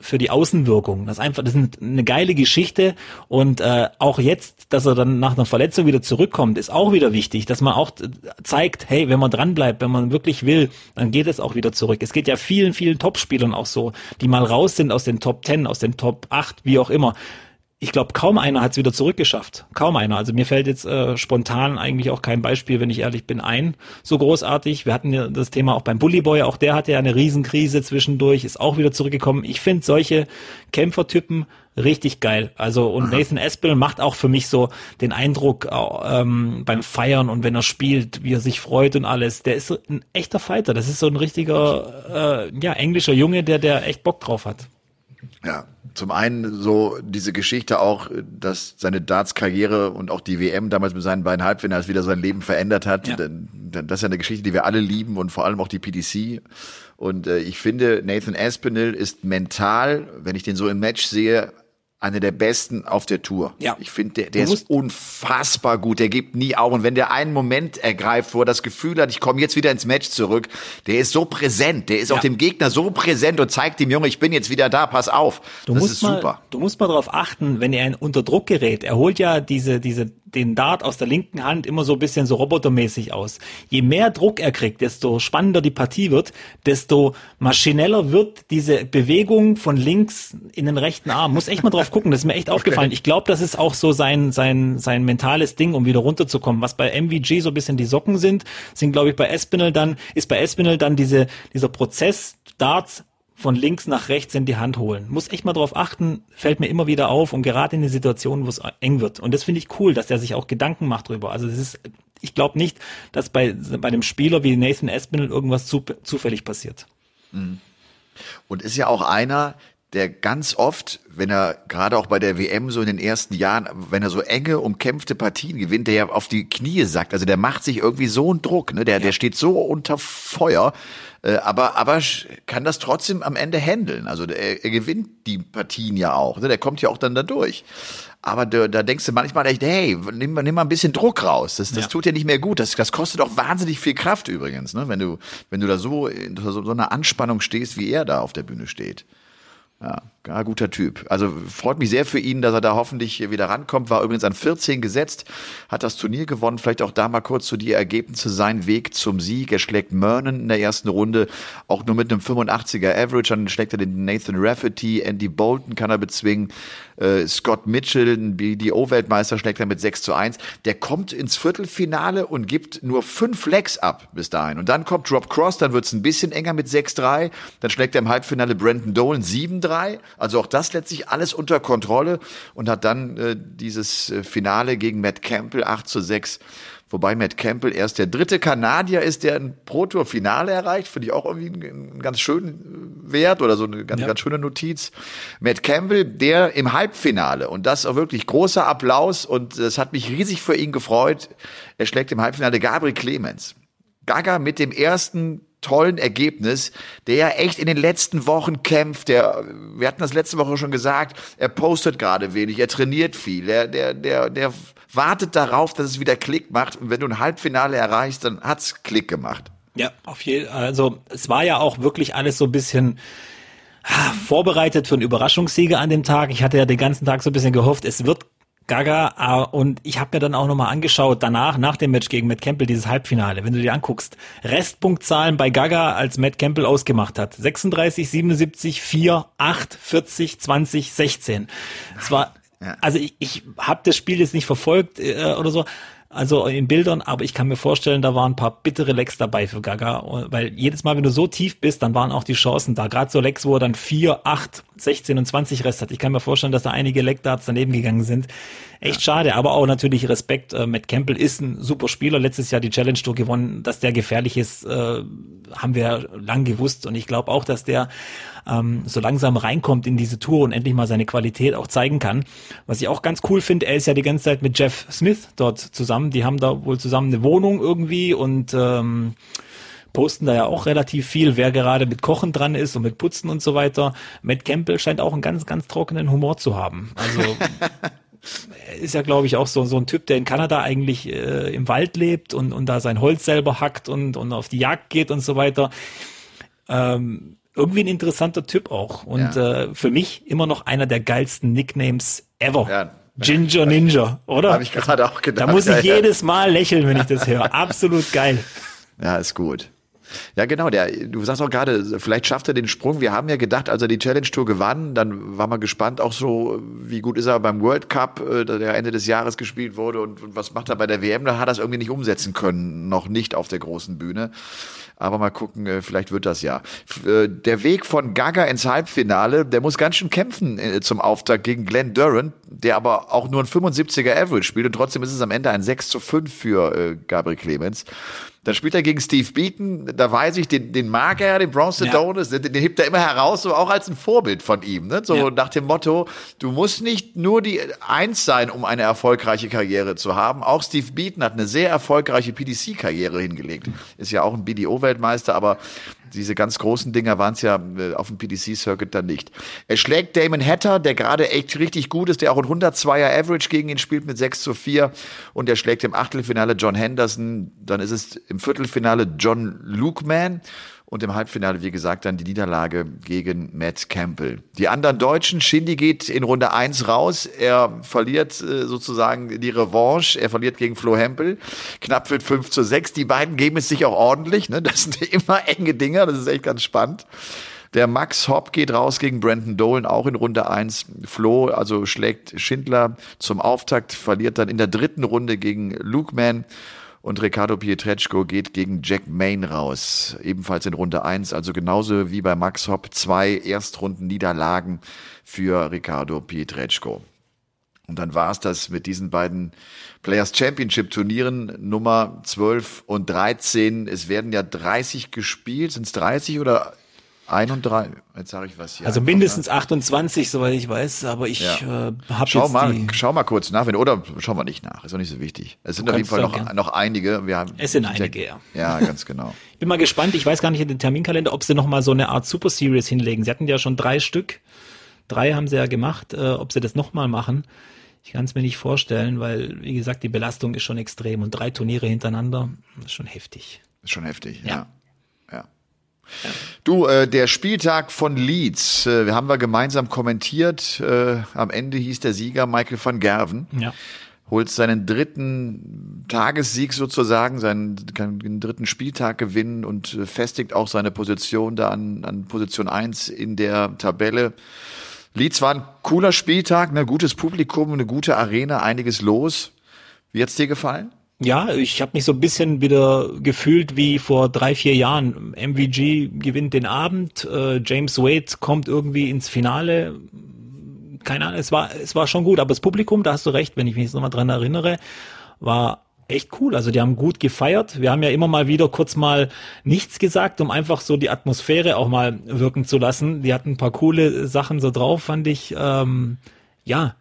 Speaker 4: für die Außenwirkung. Das ist einfach, das ist eine geile Geschichte und äh, auch jetzt, dass er dann nach einer Verletzung wieder zurückkommt, ist auch wieder wichtig, dass man auch zeigt, hey, wenn man dranbleibt, wenn man wirklich will, dann geht es auch wieder zurück. Es geht ja vielen, vielen Topspielern auch so, die mal raus sind aus den Top 10, aus den Top 8, wie auch immer ich glaube, kaum einer hat es wieder zurückgeschafft. Kaum einer. Also mir fällt jetzt äh, spontan eigentlich auch kein Beispiel, wenn ich ehrlich bin, ein. So großartig. Wir hatten ja das Thema auch beim Bullyboy. Auch der hatte ja eine Riesenkrise zwischendurch, ist auch wieder zurückgekommen. Ich finde solche Kämpfertypen richtig geil. Also und Aha. Nathan Espel macht auch für mich so den Eindruck ähm, beim Feiern und wenn er spielt, wie er sich freut und alles. Der ist ein echter Fighter. Das ist so ein richtiger, äh, ja, englischer Junge, der der echt Bock drauf hat.
Speaker 1: Ja, zum einen so diese Geschichte auch, dass seine Darts-Karriere und auch die WM damals mit seinen beiden Halbfinals wieder sein Leben verändert hat. Ja. Das ist ja eine Geschichte, die wir alle lieben und vor allem auch die PDC. Und äh, ich finde, Nathan Aspinall ist mental, wenn ich den so im Match sehe, einer der besten auf der Tour. Ja. Ich finde, der, der ist unfassbar gut. Der gibt nie auf. Und wenn der einen Moment ergreift, wo er das Gefühl hat, ich komme jetzt wieder ins Match zurück, der ist so präsent. Der ist ja. auch dem Gegner so präsent und zeigt dem Junge, ich bin jetzt wieder da, pass auf.
Speaker 4: Du das musst ist mal, super. Du musst mal darauf achten, wenn er unter Druck gerät. Er holt ja diese, diese den Dart aus der linken Hand immer so ein bisschen so robotermäßig aus. Je mehr Druck er kriegt, desto spannender die Partie wird, desto maschineller wird diese Bewegung von links in den rechten Arm. Muss echt mal drauf gucken, das ist mir echt (laughs) okay. aufgefallen. Ich glaube, das ist auch so sein, sein, sein mentales Ding, um wieder runterzukommen. Was bei MVG so ein bisschen die Socken sind, sind glaube ich bei Espinel dann, ist bei Espinel dann diese, dieser Prozess Darts von links nach rechts in die Hand holen. Muss echt mal drauf achten, fällt mir immer wieder auf und gerade in den Situationen, wo es eng wird. Und das finde ich cool, dass der sich auch Gedanken macht drüber. Also das ist, ich glaube nicht, dass bei, bei einem Spieler wie Nathan Espinel irgendwas zu, zufällig passiert. Mhm.
Speaker 1: Und ist ja auch einer, der ganz oft, wenn er gerade auch bei der WM so in den ersten Jahren, wenn er so enge, umkämpfte Partien gewinnt, der ja auf die Knie sagt. Also der macht sich irgendwie so einen Druck, ne? Der, ja. der steht so unter Feuer, äh, aber, aber kann das trotzdem am Ende handeln. Also er, er gewinnt die Partien ja auch. Ne? Der kommt ja auch dann da durch. Aber da, da denkst du manchmal echt, hey, nimm, nimm mal ein bisschen Druck raus. Das, das ja. tut ja nicht mehr gut. Das, das kostet auch wahnsinnig viel Kraft übrigens, ne? wenn, du, wenn du da so in so, so einer Anspannung stehst, wie er da auf der Bühne steht. Ja. Ja, guter Typ. Also freut mich sehr für ihn, dass er da hoffentlich wieder rankommt. War übrigens an 14 gesetzt, hat das Turnier gewonnen. Vielleicht auch da mal kurz zu die Ergebnisse. Sein Weg zum Sieg. Er schlägt Mernon in der ersten Runde, auch nur mit einem 85er Average. Dann schlägt er den Nathan Rafferty, Andy Bolton kann er bezwingen. Äh, Scott Mitchell, die O-Weltmeister, schlägt er mit 6 zu 1. Der kommt ins Viertelfinale und gibt nur fünf Legs ab bis dahin. Und dann kommt Drop Cross, dann wird's ein bisschen enger mit 6-3. Dann schlägt er im Halbfinale Brandon Dolan 7-3. Also auch das letztlich alles unter Kontrolle und hat dann äh, dieses äh, Finale gegen Matt Campbell 8 zu 6 Wobei Matt Campbell erst der dritte Kanadier ist, der ein Pro-Tour-Finale erreicht. Finde ich auch irgendwie einen, ganz schönen Wert oder so eine ganz, ja. ganz schöne Notiz. Matt Campbell, der im Halbfinale und das auch wirklich großer Applaus und es hat mich riesig für ihn gefreut. Er schlägt im Halbfinale Gabriel Clemens. Gaga mit dem ersten tollen Ergebnis, der ja echt in den letzten Wochen kämpft. Der, wir hatten das letzte Woche schon gesagt, er postet gerade wenig, er trainiert viel, der, der, der, der wartet darauf, dass es wieder Klick macht. Und wenn du ein Halbfinale erreichst, dann hat's Klick gemacht.
Speaker 4: Ja, auf jeden Fall. Also es war ja auch wirklich alles so ein bisschen ah, vorbereitet für einen Überraschungssieger an dem Tag. Ich hatte ja den ganzen Tag so ein bisschen gehofft, es wird Gaga ah, und ich habe mir dann auch nochmal angeschaut, danach, nach dem Match gegen Matt Campbell, dieses Halbfinale, wenn du dir anguckst, Restpunktzahlen bei Gaga, als Matt Campbell ausgemacht hat. 36, 77, 4, 8, 40, 20, 16. Es war. Also ich, ich habe das Spiel jetzt nicht verfolgt äh, oder so, also in Bildern, aber ich kann mir vorstellen, da waren ein paar bittere Lecks dabei für Gaga, weil jedes Mal, wenn du so tief bist, dann waren auch die Chancen da. Gerade so Lecks, wo er dann 4, 8, 16 und 20 Rest hat. Ich kann mir vorstellen, dass da einige Leckdarts daneben gegangen sind. Echt ja. schade, aber auch natürlich Respekt. Äh, Matt Campbell ist ein super Spieler, letztes Jahr die Challenge Tour gewonnen. Dass der gefährlich ist, äh, haben wir lang gewusst und ich glaube auch, dass der ähm, so langsam reinkommt in diese Tour und endlich mal seine Qualität auch zeigen kann. Was ich auch ganz cool finde, er ist ja die ganze Zeit mit Jeff Smith dort zusammen. Die haben da wohl zusammen eine Wohnung irgendwie und ähm, posten da ja auch relativ viel, wer gerade mit Kochen dran ist und mit Putzen und so weiter. Matt Campbell scheint auch einen ganz, ganz trockenen Humor zu haben. Also (laughs) ist ja, glaube ich, auch so, so ein Typ, der in Kanada eigentlich äh, im Wald lebt und, und da sein Holz selber hackt und, und auf die Jagd geht und so weiter. Ähm, irgendwie ein interessanter Typ auch. Und ja. äh, für mich immer noch einer der geilsten Nicknames ever. Ja. Ginger Ninja, oder?
Speaker 1: Habe ich gerade auch gedacht.
Speaker 4: Da muss ich ja, jedes Mal lächeln, wenn ich das höre. (laughs) Absolut geil.
Speaker 1: Ja, ist gut. Ja, genau. Der, du sagst auch gerade, vielleicht schafft er den Sprung. Wir haben ja gedacht, als er die Challenge Tour gewann, dann war man gespannt, auch so, wie gut ist er beim World Cup, äh, der Ende des Jahres gespielt wurde und, und was macht er bei der WM. Da hat er es irgendwie nicht umsetzen können, noch nicht auf der großen Bühne. Aber mal gucken, äh, vielleicht wird das ja. Äh, der Weg von Gaga ins Halbfinale, der muss ganz schön kämpfen zum Auftakt gegen Glenn Durant, der aber auch nur ein 75er Average spielt und trotzdem ist es am Ende ein 6 zu 5 für Gabriel Clemens. Dann spielt er gegen Steve Beaton, da weiß ich, den, den mag er, den Bronze Adonis, ja. den, den hebt er immer heraus, so auch als ein Vorbild von ihm. Ne? So ja. nach dem Motto, du musst nicht nur die Eins sein, um eine erfolgreiche Karriere zu haben. Auch Steve Beaton hat eine sehr erfolgreiche PDC-Karriere hingelegt. Ist ja auch ein BDO-Weltmeister, aber diese ganz großen Dinger waren es ja äh, auf dem PDC-Circuit dann nicht. Er schlägt Damon Hatter, der gerade echt richtig gut ist, der auch ein 102er Average gegen ihn spielt mit 6 zu 4. Und er schlägt im Achtelfinale John Henderson. Dann ist es im Viertelfinale John Lukeman. Und im Halbfinale, wie gesagt, dann die Niederlage gegen Matt Campbell. Die anderen Deutschen, Shindy geht in Runde 1 raus. Er verliert äh, sozusagen die Revanche. Er verliert gegen Flo Hempel. Knapp wird 5 zu 6. Die beiden geben es sich auch ordentlich. Ne? Das sind (laughs) immer enge Dinger. Das ist echt ganz spannend. Der Max Hopp geht raus gegen Brandon Dolan, auch in Runde 1. Flo, also schlägt Schindler zum Auftakt, verliert dann in der dritten Runde gegen Luke Mann. Und Ricardo Pietreczko geht gegen Jack Main raus, ebenfalls in Runde 1, also genauso wie bei Max Hopp, zwei Erstrunden-Niederlagen für Ricardo Pietreczko. Und dann war es das mit diesen beiden Players Championship Turnieren Nummer 12 und 13. Es werden ja 30 gespielt. Sind es 30 oder 31, jetzt sage ich was hier.
Speaker 4: Also mindestens 28, soweit ich weiß, aber ich ja. äh, habe
Speaker 1: schau
Speaker 4: jetzt
Speaker 1: mal,
Speaker 4: die
Speaker 1: Schau mal kurz nach, wenn, oder schauen wir nicht nach, ist auch nicht so wichtig. Es sind auf jeden Fall noch, noch einige. Wir haben,
Speaker 4: es sind einige, ja.
Speaker 1: Ja, ganz genau. (laughs)
Speaker 4: ich bin mal gespannt, ich weiß gar nicht in den Terminkalender, ob sie noch mal so eine Art Super Series hinlegen. Sie hatten ja schon drei Stück, drei haben sie ja gemacht, äh, ob sie das noch mal machen. Ich kann es mir nicht vorstellen, weil, wie gesagt, die Belastung ist schon extrem und drei Turniere hintereinander, ist schon heftig.
Speaker 1: Ist schon heftig, ja. ja. Ja. Du, äh, der Spieltag von Leeds, äh, haben wir gemeinsam kommentiert. Äh, am Ende hieß der Sieger Michael van Gerven.
Speaker 4: Ja.
Speaker 1: Holt seinen dritten Tagessieg sozusagen, seinen, kann den dritten Spieltag gewinnen und äh, festigt auch seine Position da an, an Position eins in der Tabelle. Leeds war ein cooler Spieltag, ein gutes Publikum, eine gute Arena, einiges los. Wie hat's dir gefallen?
Speaker 4: Ja, ich habe mich so ein bisschen wieder gefühlt wie vor drei, vier Jahren. MVG gewinnt den Abend, äh, James Wade kommt irgendwie ins Finale. Keine Ahnung, es war, es war schon gut, aber das Publikum, da hast du recht, wenn ich mich jetzt nochmal dran erinnere, war echt cool. Also die haben gut gefeiert. Wir haben ja immer mal wieder kurz mal nichts gesagt, um einfach so die Atmosphäre auch mal wirken zu lassen. Die hatten ein paar coole Sachen so drauf, fand ich. Ähm, ja,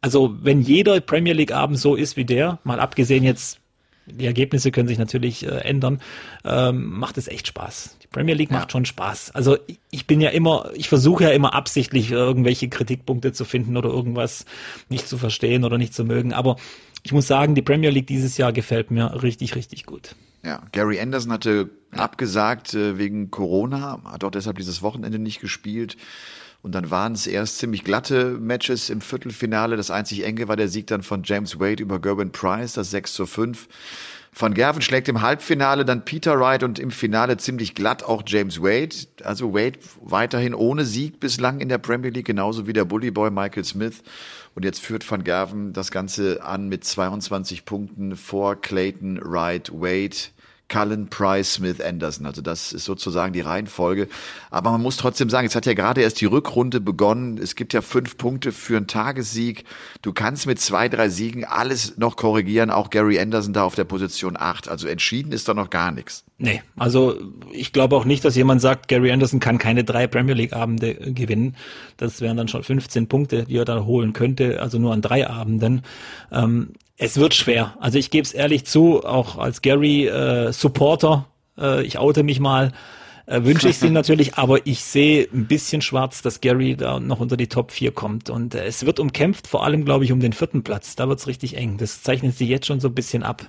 Speaker 4: also wenn jeder Premier League Abend so ist wie der, mal abgesehen jetzt, die Ergebnisse können sich natürlich äh, ändern, ähm, macht es echt Spaß. Die Premier League macht schon Spaß. Also ich, ich bin ja immer, ich versuche ja immer absichtlich irgendwelche Kritikpunkte zu finden oder irgendwas nicht zu verstehen oder nicht zu mögen. Aber ich muss sagen, die Premier League dieses Jahr gefällt mir richtig, richtig gut.
Speaker 1: Ja, Gary Anderson hatte abgesagt äh, wegen Corona, hat auch deshalb dieses Wochenende nicht gespielt. Und dann waren es erst ziemlich glatte Matches im Viertelfinale. Das einzig enge war der Sieg dann von James Wade über Gerben Price, das 6 zu 5. Van Gerven schlägt im Halbfinale dann Peter Wright und im Finale ziemlich glatt auch James Wade. Also Wade weiterhin ohne Sieg bislang in der Premier League, genauso wie der Bullyboy Michael Smith. Und jetzt führt Van Gerven das Ganze an mit 22 Punkten vor Clayton, Wright, Wade, Cullen, Price, Smith, Anderson. Also das ist sozusagen die Reihenfolge. Aber man muss trotzdem sagen, es hat ja gerade erst die Rückrunde begonnen. Es gibt ja fünf Punkte für einen Tagessieg. Du kannst mit zwei, drei Siegen alles noch korrigieren. Auch Gary Anderson da auf der Position acht. Also entschieden ist da noch gar nichts.
Speaker 4: Nee, also ich glaube auch nicht, dass jemand sagt, Gary Anderson kann keine drei Premier League Abende gewinnen. Das wären dann schon 15 Punkte, die er da holen könnte, also nur an drei Abenden. Ähm, es wird schwer. Also ich gebe es ehrlich zu, auch als Gary äh, Supporter, äh, ich oute mich mal, äh, wünsche ich es ihm (laughs) natürlich, aber ich sehe ein bisschen schwarz, dass Gary da noch unter die Top 4 kommt. Und äh, es wird umkämpft, vor allem, glaube ich, um den vierten Platz. Da wird es richtig eng. Das zeichnet sich jetzt schon so ein bisschen ab.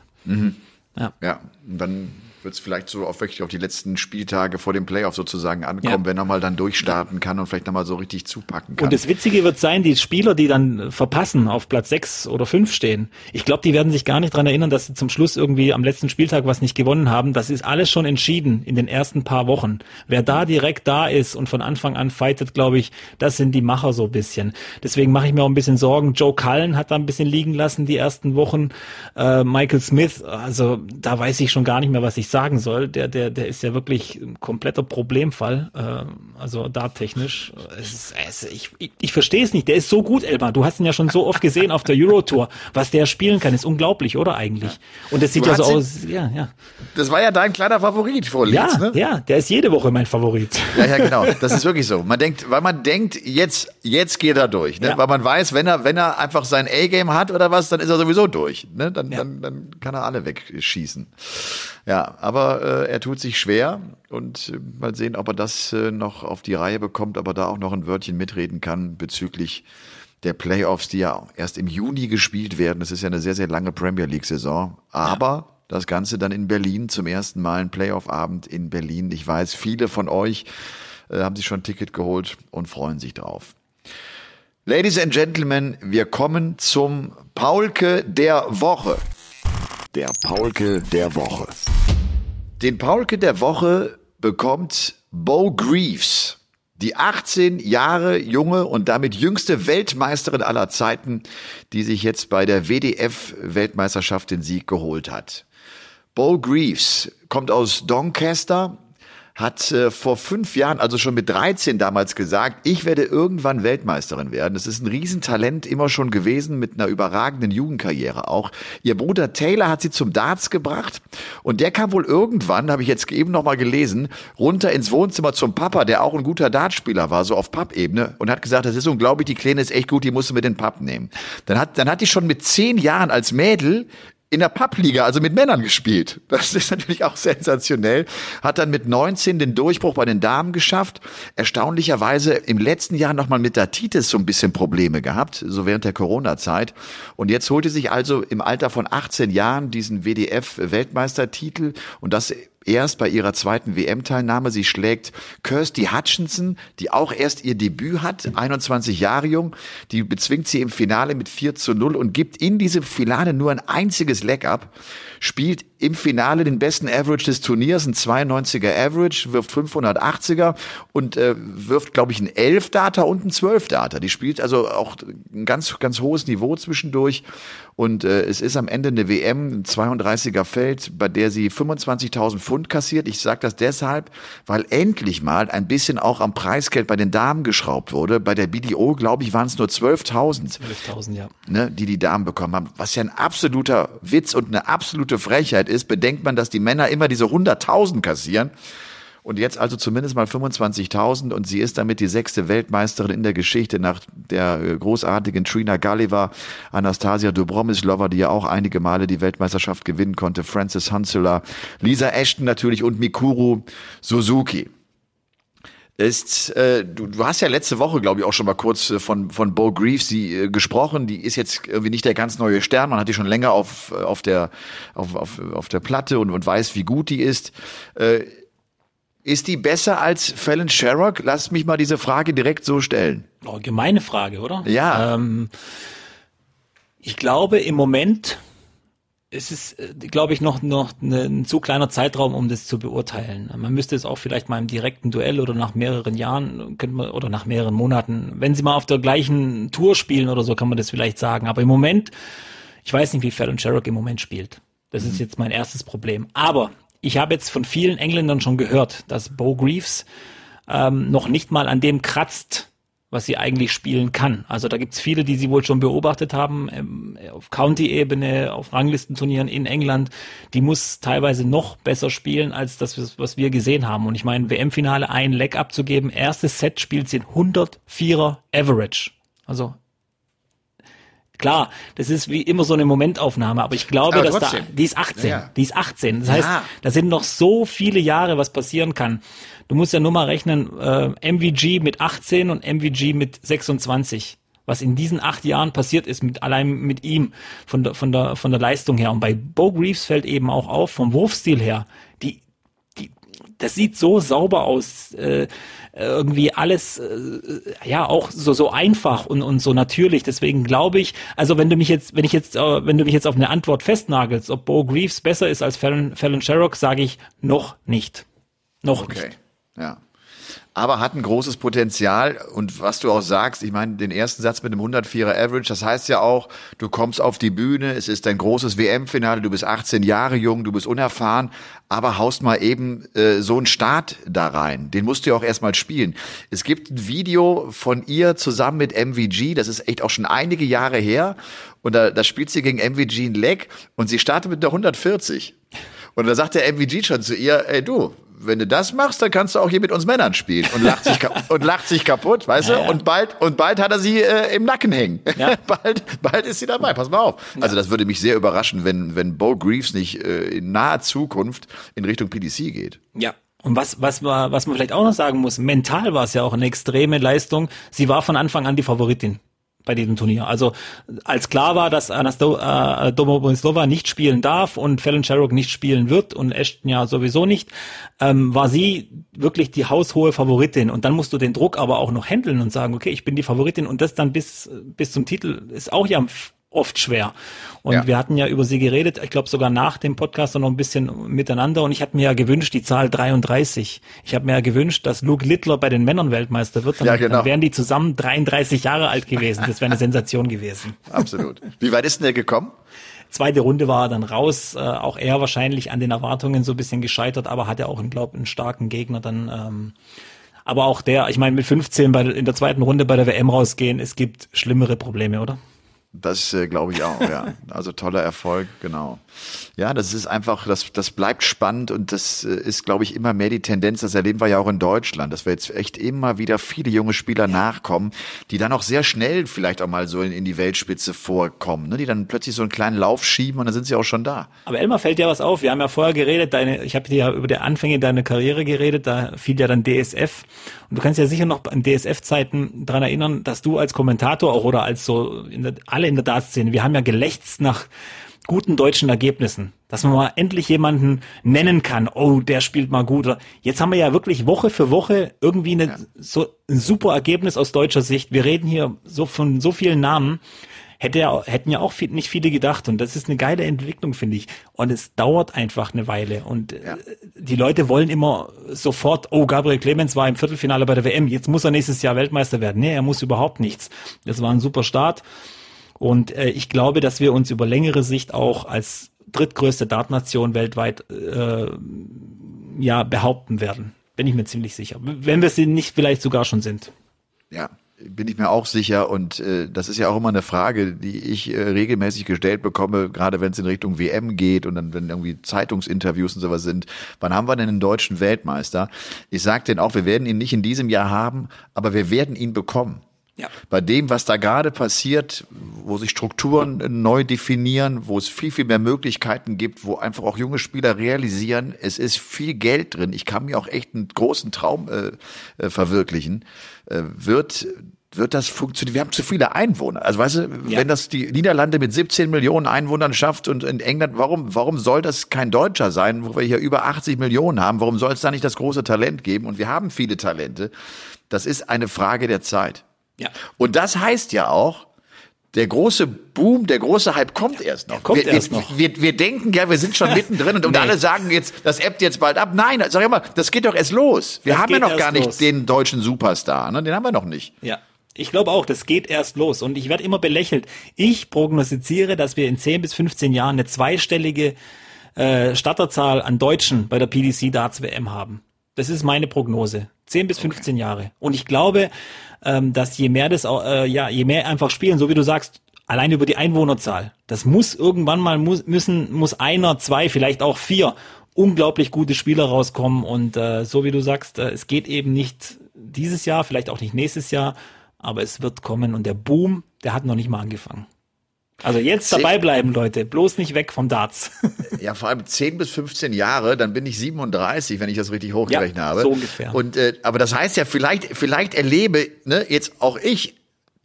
Speaker 4: Ja.
Speaker 1: Ja, und dann wird es vielleicht so auf wirklich auf die letzten Spieltage vor dem Playoff sozusagen ankommen,
Speaker 4: Ja.
Speaker 1: wenn er mal dann durchstarten kann und vielleicht nochmal so richtig zupacken kann.
Speaker 4: Und das Witzige wird sein, die Spieler, die dann verpassen, auf Platz sechs oder fünf stehen, ich glaube, die werden sich gar nicht dran erinnern, dass sie zum Schluss irgendwie am letzten Spieltag was nicht gewonnen haben. Das ist alles schon entschieden in den ersten paar Wochen. Wer da direkt da ist und von Anfang an fightet, glaube ich, das sind die Macher so ein bisschen. Deswegen mache ich mir auch ein bisschen Sorgen. Joe Cullen hat da ein bisschen liegen lassen die ersten Wochen. Äh, Michael Smith, also da weiß ich schon gar nicht mehr, was ich sagen soll. Der, der, der ist ja wirklich ein kompletter Problemfall. Äh, also da technisch. Es ist, es, ich ich, ich verstehe es nicht. Der ist so gut, Elmar. Du hast ihn ja schon so oft gesehen auf der Eurotour. Was der spielen kann, ist unglaublich, oder eigentlich? Und es sieht
Speaker 1: Du
Speaker 4: ja so aus. Ja, ja.
Speaker 1: das war ja dein kleiner Favorit vor
Speaker 4: Ja,
Speaker 1: ne?
Speaker 4: ja, der ist jede Woche mein Favorit.
Speaker 1: Ja, ja, genau. Das ist wirklich so. Man denkt, weil man denkt, jetzt, jetzt geht er durch, ne?
Speaker 4: Ja.
Speaker 1: Weil man weiß, wenn er, wenn er einfach sein A-Game hat oder was, dann ist er sowieso durch, ne? Dann,
Speaker 4: Ja.
Speaker 1: dann, dann kann er alle wegschießen. Ja, aber äh, er tut sich schwer und äh, mal sehen, ob er das äh, noch auf die Reihe bekommt, ob er da auch noch ein Wörtchen mitreden kann bezüglich der Playoffs, die ja erst im Juni gespielt werden. Das ist ja eine sehr, sehr lange Premier League-Saison. Aber das Ganze dann in Berlin zum ersten Mal ein Playoff-Abend in Berlin. Ich weiß, viele von euch äh, haben sich schon ein Ticket geholt und freuen sich drauf. Ladies and Gentlemen, wir kommen zum Paulke der Woche. Der Paulke der Woche. Den Paulke der Woche bekommt Bo Greaves, die 18 Jahre junge und damit jüngste Weltmeisterin aller Zeiten, die sich jetzt bei der WDF-Weltmeisterschaft den Sieg geholt hat. Bo Greaves kommt aus Doncaster, hat äh, vor fünf Jahren, also schon mit 13 damals gesagt, ich werde irgendwann Weltmeisterin werden. Das ist ein Riesentalent immer schon gewesen mit einer überragenden Jugendkarriere auch. Ihr Bruder Taylor hat sie zum Darts gebracht und der kam wohl irgendwann, habe ich jetzt eben noch mal gelesen, runter ins Wohnzimmer zum Papa, der auch ein guter Dartspieler war, so auf Pappebene und hat gesagt, das ist unglaublich, die Kleine ist echt gut, die musst du mit den Papp nehmen. Dann hat, dann hat die schon mit zehn Jahren als Mädel in der Pappliga, also mit Männern gespielt. Das ist natürlich auch sensationell. Hat dann mit 19 den Durchbruch bei den Damen geschafft. Erstaunlicherweise im letzten Jahr nochmal mit der Titis so ein bisschen Probleme gehabt, so während der Corona-Zeit. Und jetzt holte sich also im Alter von 18 Jahren diesen WDF-Weltmeistertitel und das erst bei ihrer zweiten WM-Teilnahme. Sie schlägt Kirsty Hutchinson, die auch erst ihr Debüt hat, 21 Jahre jung. Die bezwingt sie im Finale mit 4 zu 0 und gibt in diesem Finale nur ein einziges Leg ab. Spielt im Finale den besten Average des Turniers, ein 92er Average, wirft 580er und äh, wirft, glaube ich, ein 11 Data und ein 12 Data. Die spielt also auch ein ganz, ganz hohes Niveau zwischendurch. Und äh, es ist am Ende eine WM, ein 32er Feld, bei der sie 25.000 Pfund kassiert. Ich sage das deshalb, weil endlich mal ein bisschen auch am Preisgeld bei den Damen geschraubt wurde. Bei der BDO, glaube ich, waren es nur 12.000,
Speaker 4: 12.000, ja.
Speaker 1: ne, die die Damen bekommen haben. Was ja ein absoluter Witz und eine absolute Frechheit ist, bedenkt man, dass die Männer immer diese 100.000 kassieren. Und jetzt also zumindest mal 25.000 und sie ist damit die sechste Weltmeisterin in der Geschichte nach der äh, großartigen Trina Gulliver, Anastasia Dobromislova, die ja auch einige Male die Weltmeisterschaft gewinnen konnte, Frances Hansela, Lisa Ashton natürlich und Mikuru Suzuki ist, äh, du, du hast ja letzte Woche, glaube ich, auch schon mal kurz äh, von, von Bo Greaves die, äh, gesprochen. Die ist jetzt irgendwie nicht der ganz neue Stern. Man hat die schon länger auf, äh, auf, der, auf, auf, auf der Platte und, und weiß, wie gut die ist. Äh, ist die besser als Fallon Sherrock? Lass mich mal diese Frage direkt so stellen.
Speaker 4: Oh, gemeine Frage, oder?
Speaker 1: Ja.
Speaker 4: Ähm, ich glaube, im Moment es, äh, glaube ich, noch, noch ne, ein zu kleiner Zeitraum, um das zu beurteilen. Man müsste es auch vielleicht mal im direkten Duell oder nach mehreren Jahren, könnte man, oder nach mehreren Monaten, wenn sie mal auf der gleichen Tour spielen oder so, kann man das vielleicht sagen. Aber im Moment, ich weiß nicht, wie Fallon Sherrock im Moment spielt. Das ist jetzt mein erstes Problem. Aber ich habe jetzt von vielen Engländern schon gehört, dass Bo Greaves ähm, noch nicht mal an dem kratzt, was sie eigentlich spielen kann. Also da gibt's viele, die sie wohl schon beobachtet haben, ähm, auf County-Ebene, auf Ranglistenturnieren in England. Die muss teilweise noch besser spielen, als das, was wir gesehen haben. Und ich meine, WM-Finale ein Leck abzugeben, erstes Set spielt sie in 104er Average. Also Klar, das ist wie immer so eine Momentaufnahme, aber ich glaube,
Speaker 1: Aber
Speaker 4: dass da,
Speaker 1: trotzdem.
Speaker 4: die ist 18,
Speaker 1: Ja.
Speaker 4: die ist 18. Das heißt,
Speaker 1: Ja.
Speaker 4: da sind noch so viele Jahre, was passieren kann. Du musst ja nur mal rechnen, äh, MVG mit 18 und MVG mit 26. Was in diesen acht Jahren passiert ist, mit allein mit ihm, von der, von der, von der Leistung her. Und bei Bo Greaves fällt eben auch auf, vom Wurfstil her, das sieht so sauber aus, äh, irgendwie alles, äh, ja, auch so, so einfach und, und so natürlich. Deswegen glaube ich, also wenn du mich jetzt, wenn ich jetzt, äh, wenn du mich jetzt auf eine Antwort festnagelst, ob Bo Greaves besser ist als Fallon, Fallon Sherrock, sage ich noch nicht. Noch
Speaker 1: Okay,
Speaker 4: nicht.
Speaker 1: ja. Aber hat ein großes Potenzial und was du auch sagst, ich meine, den ersten Satz mit einem 104er Average, das heißt ja auch, du kommst auf die Bühne, es ist dein großes WM-Finale, du bist 18 Jahre jung, du bist unerfahren, aber haust mal eben äh, so einen Start da rein. Den musst du ja auch erstmal spielen. Es gibt ein Video von ihr zusammen mit MVG, das ist echt auch schon einige Jahre her und da, da spielt sie gegen MVG ein Leg und sie startet mit der 140. Und da sagt der MVG schon zu ihr, ey du, wenn du das machst, dann kannst du auch hier mit uns Männern spielen und lacht sich, (laughs) und lacht sich kaputt, weißt du?
Speaker 4: Ja, ja.
Speaker 1: Und bald, und bald hat er sie äh, im Nacken hängen.
Speaker 4: Ja. (laughs)
Speaker 1: bald, bald ist sie dabei, pass mal auf. Also das würde mich sehr überraschen, wenn, wenn Bo Greaves nicht äh, in naher Zukunft in Richtung PDC geht.
Speaker 4: Ja. Und was, was, man, was man vielleicht auch noch sagen muss, mental war es ja auch eine extreme Leistung. Sie war von Anfang an die Favoritin bei diesem Turnier. Also als klar war, dass Anasto äh, Domobonislova nicht spielen darf und Fallon Sherrock nicht spielen wird und Ashton ja sowieso nicht, ähm, war sie wirklich die haushohe Favoritin. Und dann musst du den Druck aber auch noch handeln und sagen, okay, ich bin die Favoritin und das dann bis, bis zum Titel ist auch ja oft schwer. Und
Speaker 1: Ja.
Speaker 4: wir hatten ja über sie geredet, ich glaube sogar nach dem Podcast noch ein bisschen miteinander und ich hatte mir ja gewünscht, die Zahl 33. Ich habe mir ja gewünscht, dass Luke Littler bei den Männern Weltmeister wird, dann,
Speaker 1: Ja, genau.
Speaker 4: dann wären die zusammen 33 Jahre alt gewesen. Das wäre eine (laughs) Sensation gewesen.
Speaker 1: Absolut. Wie weit ist denn der gekommen?
Speaker 4: Zweite Runde war er dann raus, äh, auch er wahrscheinlich an den Erwartungen so ein bisschen gescheitert, aber hatte auch, glaube einen starken Gegner dann. Ähm, aber auch der, ich meine, mit 15 bei, in der zweiten Runde bei der WM rausgehen, es gibt schlimmere Probleme, oder?
Speaker 1: Das äh, glaube ich auch, ja. (laughs) Also toller Erfolg, genau. Ja, das ist einfach, das, das bleibt spannend und das äh, ist, glaube ich, immer mehr die Tendenz, das erleben wir ja auch in Deutschland, dass wir jetzt echt immer wieder viele junge Spieler nachkommen, die dann auch sehr schnell vielleicht auch mal so in, in die Weltspitze vorkommen, ne? die dann plötzlich so einen kleinen Lauf schieben und dann sind sie auch schon da.
Speaker 4: Aber Elmar, fällt dir was auf? Wir haben ja vorher geredet, deine, ich habe dir ja über die Anfänge deiner Karriere geredet, da fiel ja dann DSF. Und du kannst ja sicher noch an DSF-Zeiten dran erinnern, dass du als Kommentator auch oder als so in der, alle in der Dartszene, wir haben ja gelächzt nach guten deutschen Ergebnissen. Dass man mal endlich jemanden nennen kann, oh, der spielt mal gut. Jetzt haben wir ja wirklich Woche für Woche irgendwie eine, so ein super Ergebnis aus deutscher Sicht. Wir reden hier so von so vielen Namen. Hätte ja, hätten ja auch viel, nicht viele gedacht. Und das ist eine geile Entwicklung, finde ich. Und es dauert einfach eine Weile. Und äh, die Leute wollen immer sofort, oh, Gabriel Clemens war im Viertelfinale bei der WM, jetzt muss er nächstes Jahr Weltmeister werden. Nee, er muss überhaupt nichts. Das war ein super Start. Und äh, ich glaube, dass wir uns über längere Sicht auch als drittgrößte Dartnation weltweit äh, ja behaupten werden. Bin ich mir ziemlich sicher. Wenn wir sie nicht vielleicht sogar schon sind.
Speaker 1: Ja, bin ich mir auch sicher. Und äh, das ist ja auch immer eine Frage, die ich äh, regelmäßig gestellt bekomme, gerade wenn es in Richtung WM geht und dann, wenn irgendwie Zeitungsinterviews und sowas sind. Wann haben wir denn einen deutschen Weltmeister? Ich sage denen auch, wir werden ihn nicht in diesem Jahr haben, aber wir werden ihn bekommen.
Speaker 4: Ja.
Speaker 1: Bei dem, was da gerade passiert, wo sich Strukturen neu definieren, wo es viel, viel mehr Möglichkeiten gibt, wo einfach auch junge Spieler realisieren, es ist viel Geld drin. Ich kann mir auch echt einen großen Traum äh, äh, verwirklichen. Äh, wird wird das funktionieren? Wir haben zu viele Einwohner. Also weißt du,
Speaker 4: Ja.
Speaker 1: wenn das die Niederlande mit 17 Millionen Einwohnern schafft und in England, warum, warum soll das kein Deutscher sein, wo wir hier über 80 Millionen haben? Warum soll es da nicht das große Talent geben? Und wir haben viele Talente. Das ist eine Frage der Zeit.
Speaker 4: Ja.
Speaker 1: Und das heißt ja auch, der große Boom, der große Hype kommt erst noch.
Speaker 4: kommt
Speaker 1: wir,
Speaker 4: erst
Speaker 1: wir,
Speaker 4: noch.
Speaker 1: Wir, wir denken ja, wir sind schon (laughs) mittendrin und, und
Speaker 4: Nee.
Speaker 1: alle sagen jetzt, das ebbt jetzt bald ab. Nein, sag ich mal, das geht doch erst los. Wir
Speaker 4: Das
Speaker 1: haben ja noch gar nicht
Speaker 4: los.
Speaker 1: den deutschen Superstar, ne? den haben wir noch nicht.
Speaker 4: Ja. Ich glaube auch, das geht erst los. Und ich werde immer belächelt. Ich prognostiziere, dass wir in 10 bis 15 Jahren eine zweistellige äh, Starterzahl an Deutschen bei der PDC Darts WM haben. Das ist meine Prognose. 10 bis 15 Jahre. Und ich glaube, ähm, dass je mehr das, äh, ja, je mehr einfach spielen, so wie du sagst, allein über die Einwohnerzahl. Das muss irgendwann mal muss, müssen, muss einer, zwei, vielleicht auch vier unglaublich gute Spieler rauskommen. Und äh, so wie du sagst, äh, es geht eben nicht dieses Jahr, vielleicht auch nicht nächstes Jahr, aber es wird kommen. Und der Boom, der hat noch nicht mal angefangen. Also jetzt dabei bleiben, Leute. Bloß nicht weg vom Darts. (laughs)
Speaker 1: Ja, vor allem 10 bis 15 Jahre, dann bin ich 37, wenn ich das richtig hochgerechnet
Speaker 4: Ja,
Speaker 1: habe.
Speaker 4: so ungefähr.
Speaker 1: Und äh, aber das heißt ja, vielleicht, vielleicht erlebe ne, jetzt auch ich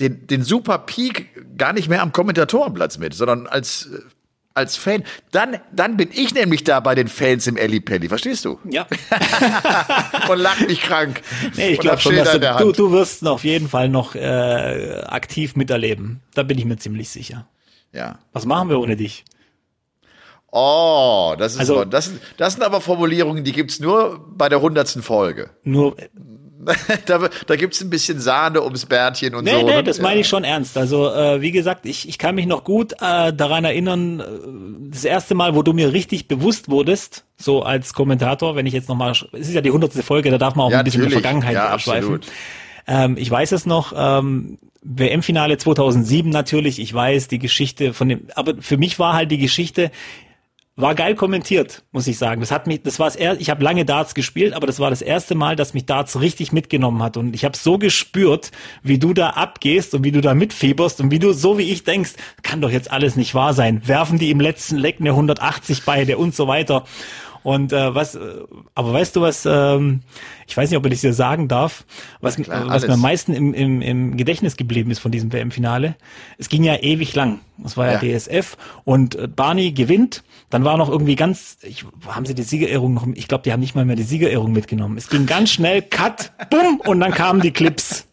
Speaker 1: den, den Super Peak gar nicht mehr am Kommentatorenplatz mit, sondern als äh, als Fan. Dann, dann bin ich nämlich da bei den Fans im Elli Pelli, verstehst du?
Speaker 4: ja. (laughs)
Speaker 1: Und lach mich krank.
Speaker 4: Nee, ich glaube schon, dass du, du, du wirst auf jeden Fall noch äh, aktiv miterleben. Da bin ich mir ziemlich sicher.
Speaker 1: Ja.
Speaker 4: Was machen wir ohne dich?
Speaker 1: Oh, das ist
Speaker 4: Also-
Speaker 1: aber, das, das sind aber Formulierungen, die gibt's nur bei der hundertsten Folge.
Speaker 4: Nur, (laughs)
Speaker 1: da da gibt's ein bisschen Sahne ums Bärtchen und
Speaker 4: nee,
Speaker 1: so.
Speaker 4: nee,
Speaker 1: ne?
Speaker 4: das meine ich schon ernst. Also, äh, wie gesagt, ich, ich kann mich noch gut äh, daran erinnern, äh, das erste Mal, wo du mir richtig bewusst wurdest, so als Kommentator, wenn ich jetzt nochmal, es ist ja die hundertste Folge, da darf man auch
Speaker 1: Ja,
Speaker 4: ein bisschen in der. Vergangenheit
Speaker 1: Ja,
Speaker 4: abschweifen.
Speaker 1: absolut.
Speaker 4: Ähm, ich weiß es noch, ähm, WM-Finale 2007 natürlich, ich weiß die Geschichte von dem, aber für mich war halt die Geschichte, war geil kommentiert, muss ich sagen. Das hat mich, das war das erste, ich habe lange Darts gespielt, aber das war das erste Mal, dass mich Darts richtig mitgenommen hat und ich habe so gespürt, wie du da abgehst und wie du da mitfieberst und wie du so wie ich denkst, kann doch jetzt alles nicht wahr sein. Werfen die im letzten Leck eine 180 beide und so weiter. Und äh, was, aber weißt du was? Ähm, ich weiß nicht, ob ich das dir sagen darf. Was,
Speaker 1: klar,
Speaker 4: was mir am meisten im, im, im Gedächtnis geblieben ist von diesem WM-Finale. Es ging ja ewig lang. Das war ja,
Speaker 1: Ja.
Speaker 4: DSF und äh, Barney gewinnt. Dann war noch irgendwie ganz, ich, haben sie die Siegerehrung noch, ich glaube, die haben nicht mal mehr die Siegerehrung mitgenommen. Es ging ganz schnell, cut, bumm, und dann kamen die Clips.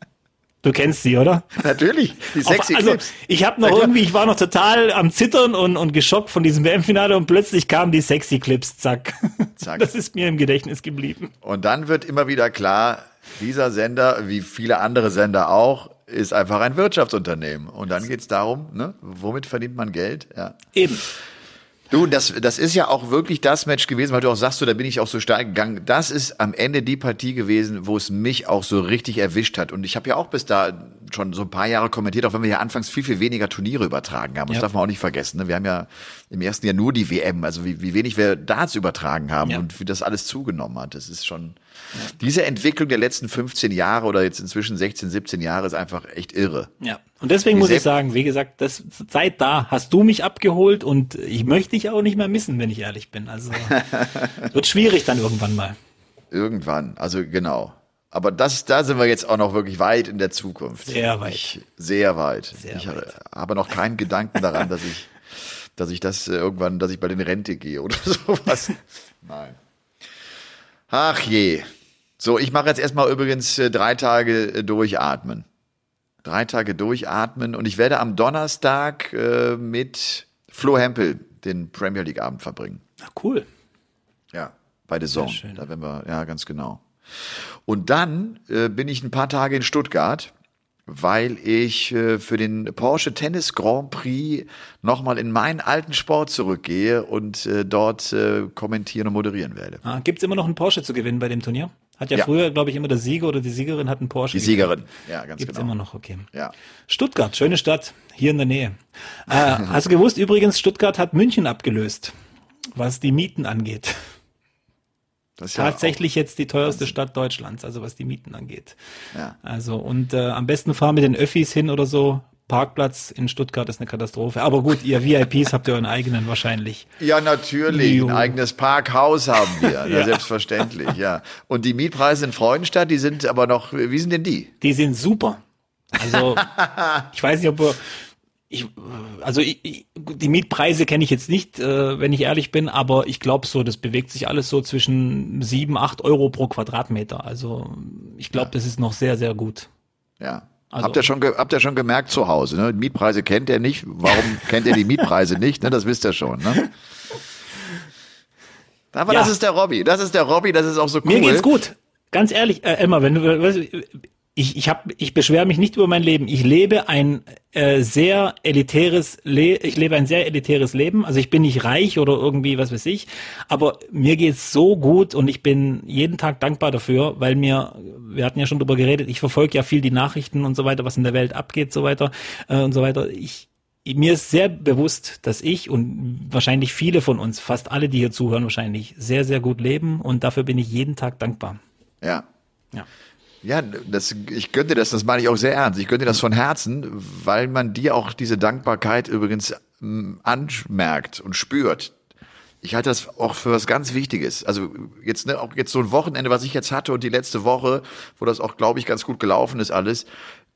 Speaker 4: Du kennst sie, oder?
Speaker 1: Natürlich, die sexy
Speaker 4: Auf, also
Speaker 1: Clips.
Speaker 4: ich habe noch irgendwie, ich war noch total am Zittern und, und geschockt von diesem WM-Finale und plötzlich kamen die sexy Clips, zack. (laughs)
Speaker 1: Zack.
Speaker 4: Das ist mir im Gedächtnis geblieben.
Speaker 1: Und dann wird immer wieder klar, dieser Sender, wie viele andere Sender auch, ist einfach ein Wirtschaftsunternehmen. Und dann geht's darum, ne, womit verdient man Geld? Ja.
Speaker 4: Eben.
Speaker 1: Du, das, das ist ja auch wirklich das Match gewesen, weil du auch sagst, so, da bin ich auch so stark gegangen. Das ist am Ende die Partie gewesen, wo es mich auch so richtig erwischt hat. Und ich habe ja auch bis da schon so ein paar Jahre kommentiert, auch wenn wir ja anfangs viel, viel weniger Turniere übertragen haben. Das
Speaker 4: Ja.
Speaker 1: darf man auch nicht vergessen. Ne? Wir haben ja im ersten Jahr nur die WM, also wie, wie wenig wir Darts übertragen haben
Speaker 4: Ja.
Speaker 1: und wie das alles zugenommen hat. Das ist schon, diese Entwicklung der letzten 15 Jahre oder jetzt inzwischen 16, 17 Jahre ist einfach echt irre.
Speaker 4: Ja. Und deswegen
Speaker 1: Wie
Speaker 4: muss ich sagen, wie gesagt, das, seit da hast du mich abgeholt und ich möchte dich auch nicht mehr missen, wenn ich ehrlich bin. Also (laughs) wird schwierig dann irgendwann mal.
Speaker 1: Irgendwann, also genau. Aber das, da sind wir jetzt auch noch wirklich weit in der Zukunft.
Speaker 4: Sehr weit.
Speaker 1: Ich, sehr weit.
Speaker 4: Sehr
Speaker 1: ich
Speaker 4: weit.
Speaker 1: habe noch keinen Gedanken daran, dass ich dass ich das äh, irgendwann, dass ich bald in Rente gehe oder (laughs) sowas. Nein. Ach je. So, ich mache jetzt erstmal übrigens äh, drei Tage äh, durchatmen. Drei Tage durchatmen und ich werde am Donnerstag äh, mit Flo Hempel den Premier League Abend verbringen.
Speaker 4: Ah, cool.
Speaker 1: Ja, bei The Zone. Da werden wir, ja, ganz genau. Und dann äh, bin ich ein paar Tage in Stuttgart, weil ich äh, für den Porsche Tennis Grand Prix nochmal in meinen alten Sport zurückgehe und äh, dort äh, kommentieren und moderieren werde.
Speaker 4: Ah, Gibt es immer noch einen Porsche zu gewinnen bei dem Turnier? Hat ja,
Speaker 1: Ja.
Speaker 4: früher, glaube ich, immer der Sieger oder die Siegerin hat einen Porsche.
Speaker 1: Die Siegerin. Ja, ganz
Speaker 4: Gibt es
Speaker 1: genau.
Speaker 4: immer noch, okay.
Speaker 1: Ja.
Speaker 4: Stuttgart, schöne Stadt, hier in der Nähe. Äh, (laughs) hast du gewusst, übrigens, Stuttgart hat München abgelöst, was die Mieten angeht.
Speaker 1: Das ist ja
Speaker 4: Tatsächlich jetzt die teuerste Stadt Deutschlands, also was die Mieten angeht.
Speaker 1: Ja.
Speaker 4: Also und äh, am besten fahren mit den Öffis hin oder so. Parkplatz in Stuttgart ist eine Katastrophe. Aber gut, ihr VIPs habt ihr euren eigenen wahrscheinlich.
Speaker 1: Ja, natürlich. Ein eigenes Parkhaus haben wir. (laughs) ja.
Speaker 4: Ja.
Speaker 1: Selbstverständlich, ja. Und die Mietpreise in Freudenstadt, die sind aber noch, wie sind denn die?
Speaker 4: Die sind super. Also (laughs) ich weiß nicht, ob wir- ich, also ich, ich, die Mietpreise kenne ich jetzt nicht, äh, wenn ich ehrlich bin, aber ich glaube so, das bewegt sich alles so zwischen sieben, acht Euro pro Quadratmeter. Also ich glaube, das ist noch sehr, sehr gut.
Speaker 1: Ja.
Speaker 4: Also-
Speaker 1: habt ihr schon, habt ihr schon gemerkt zu Hause, ne? Mietpreise kennt ihr nicht. Warum (laughs) kennt ihr die Mietpreise nicht? Ne? Das wisst ihr schon, ne? Aber
Speaker 4: Ja.
Speaker 1: das ist der Robby. Das ist der Robby, das ist auch so cool.
Speaker 4: Mir geht's gut. Ganz ehrlich, äh, Emma, wenn du, du, ich, ich hab, ich beschwere mich nicht über mein Leben. Ich lebe ein äh, sehr elitäres, Le ich lebe ein sehr elitäres Leben. Also ich bin nicht reich oder irgendwie was weiß ich, aber mir geht's so gut und ich bin jeden Tag dankbar dafür, weil mir, wir hatten ja schon drüber geredet, ich verfolge ja viel die Nachrichten und so weiter, was in der Welt abgeht, so weiter äh, und so weiter. Ich mir ist sehr bewusst, dass ich und wahrscheinlich viele von uns, fast alle, die hier zuhören, wahrscheinlich sehr, sehr gut leben und dafür bin ich jeden Tag dankbar.
Speaker 1: Ja.
Speaker 4: Ja.
Speaker 1: Ja, das, ich gönne dir das, das meine ich auch sehr ernst. Ich gönne dir das von Herzen, weil man dir auch diese Dankbarkeit übrigens ähm, anmerkt und spürt. Ich halte das auch für was ganz Wichtiges. Also jetzt, ne, auch jetzt so ein Wochenende, was ich jetzt hatte und die letzte Woche, wo das auch, glaube ich, ganz gut gelaufen ist alles,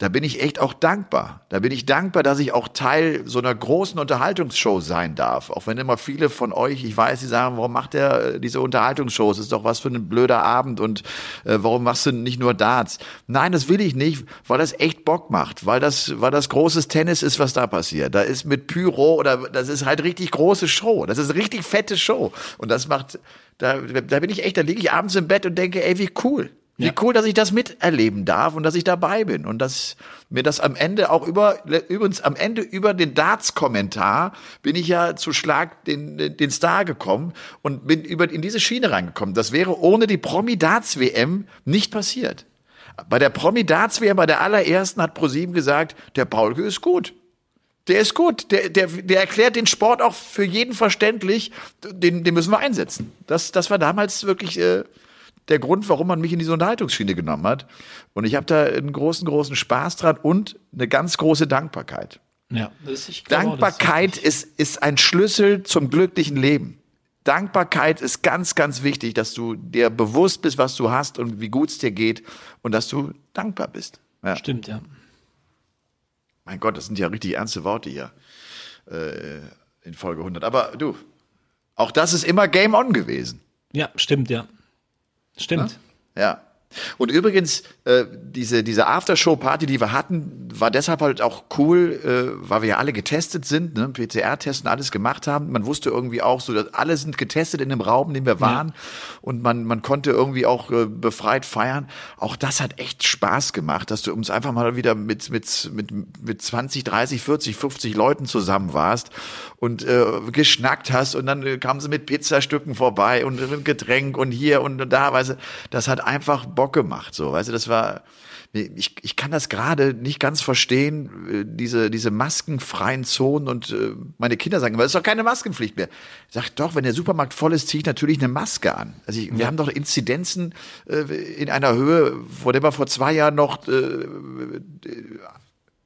Speaker 1: da bin ich echt auch dankbar. Da bin ich dankbar, dass ich auch Teil so einer großen Unterhaltungsshow sein darf. Auch wenn immer viele von euch, ich weiß, die sagen, warum macht der äh, diese Unterhaltungsshows? Ist doch was für ein blöder Abend und äh, warum machst du nicht nur Darts? Nein, das will ich nicht, weil das echt Bock macht, weil das, weil das großes Tennis ist, was da passiert. Da ist mit Pyro oder das ist halt richtig große Show. Das ist richtig fette Show. Und das macht, da, da bin ich echt, da liege ich abends im Bett und denke, ey, wie cool. Wie
Speaker 4: Ja.
Speaker 1: cool, dass ich das miterleben darf und dass ich dabei bin und dass mir das am Ende auch über, übrigens am Ende über den Darts-Kommentar bin ich ja zu Schlag den, den Star gekommen und bin über, in diese Schiene reingekommen. Das wäre ohne die Promi-Darts-WM nicht passiert. Bei der Promi-Darts-WM, bei der allerersten hat ProSieben gesagt, der Paulke ist gut. Der ist gut. Der, der, der erklärt den Sport auch für jeden verständlich. Den, den müssen wir einsetzen. Das, das war damals wirklich äh, der Grund, warum man mich in diese Unterhaltungsschiene genommen hat. Und ich habe da einen großen, großen Spaß dran und eine ganz große Dankbarkeit.
Speaker 4: Ja, das, ich glaube auch, das-
Speaker 1: Dankbarkeit ist, ist ein Schlüssel zum glücklichen Leben. Dankbarkeit ist ganz, ganz wichtig, dass du dir bewusst bist, was du hast und wie gut es dir geht und dass du dankbar bist. Ja.
Speaker 4: Stimmt, ja.
Speaker 1: Mein Gott, das sind ja richtig ernste Worte hier äh, in Folge 100. Aber du, auch das ist immer Game On gewesen.
Speaker 4: Ja, stimmt, ja. Stimmt.
Speaker 1: Ja. Und übrigens, äh, diese, diese Aftershow-Party, die wir hatten, war deshalb halt auch cool, äh, weil wir ja alle getestet sind, ne? PCR-Testen, alles gemacht haben. Man wusste irgendwie auch so, dass alle sind getestet in dem Raum, in dem wir waren. Und man, man konnte irgendwie auch äh, befreit feiern. Auch das hat echt Spaß gemacht, dass du uns einfach mal wieder mit, mit, mit, mit 20, 30, 40, 50 Leuten zusammen warst und äh, geschnackt hast und dann äh, kamen sie mit Pizzastücken vorbei und äh, Getränk und hier und da, weißt du, das hat einfach Bock gemacht, so, weißt du, das war, ich, ich kann das gerade nicht ganz verstehen, äh, diese, diese maskenfreien Zonen und äh, meine Kinder sagen, aber es ist doch keine Maskenpflicht mehr. Ich sag doch, wenn der Supermarkt voll ist, ziehe ich natürlich eine Maske an. Also ich, wir haben doch Inzidenzen äh, in einer Höhe, vor der wir vor zwei Jahren noch äh,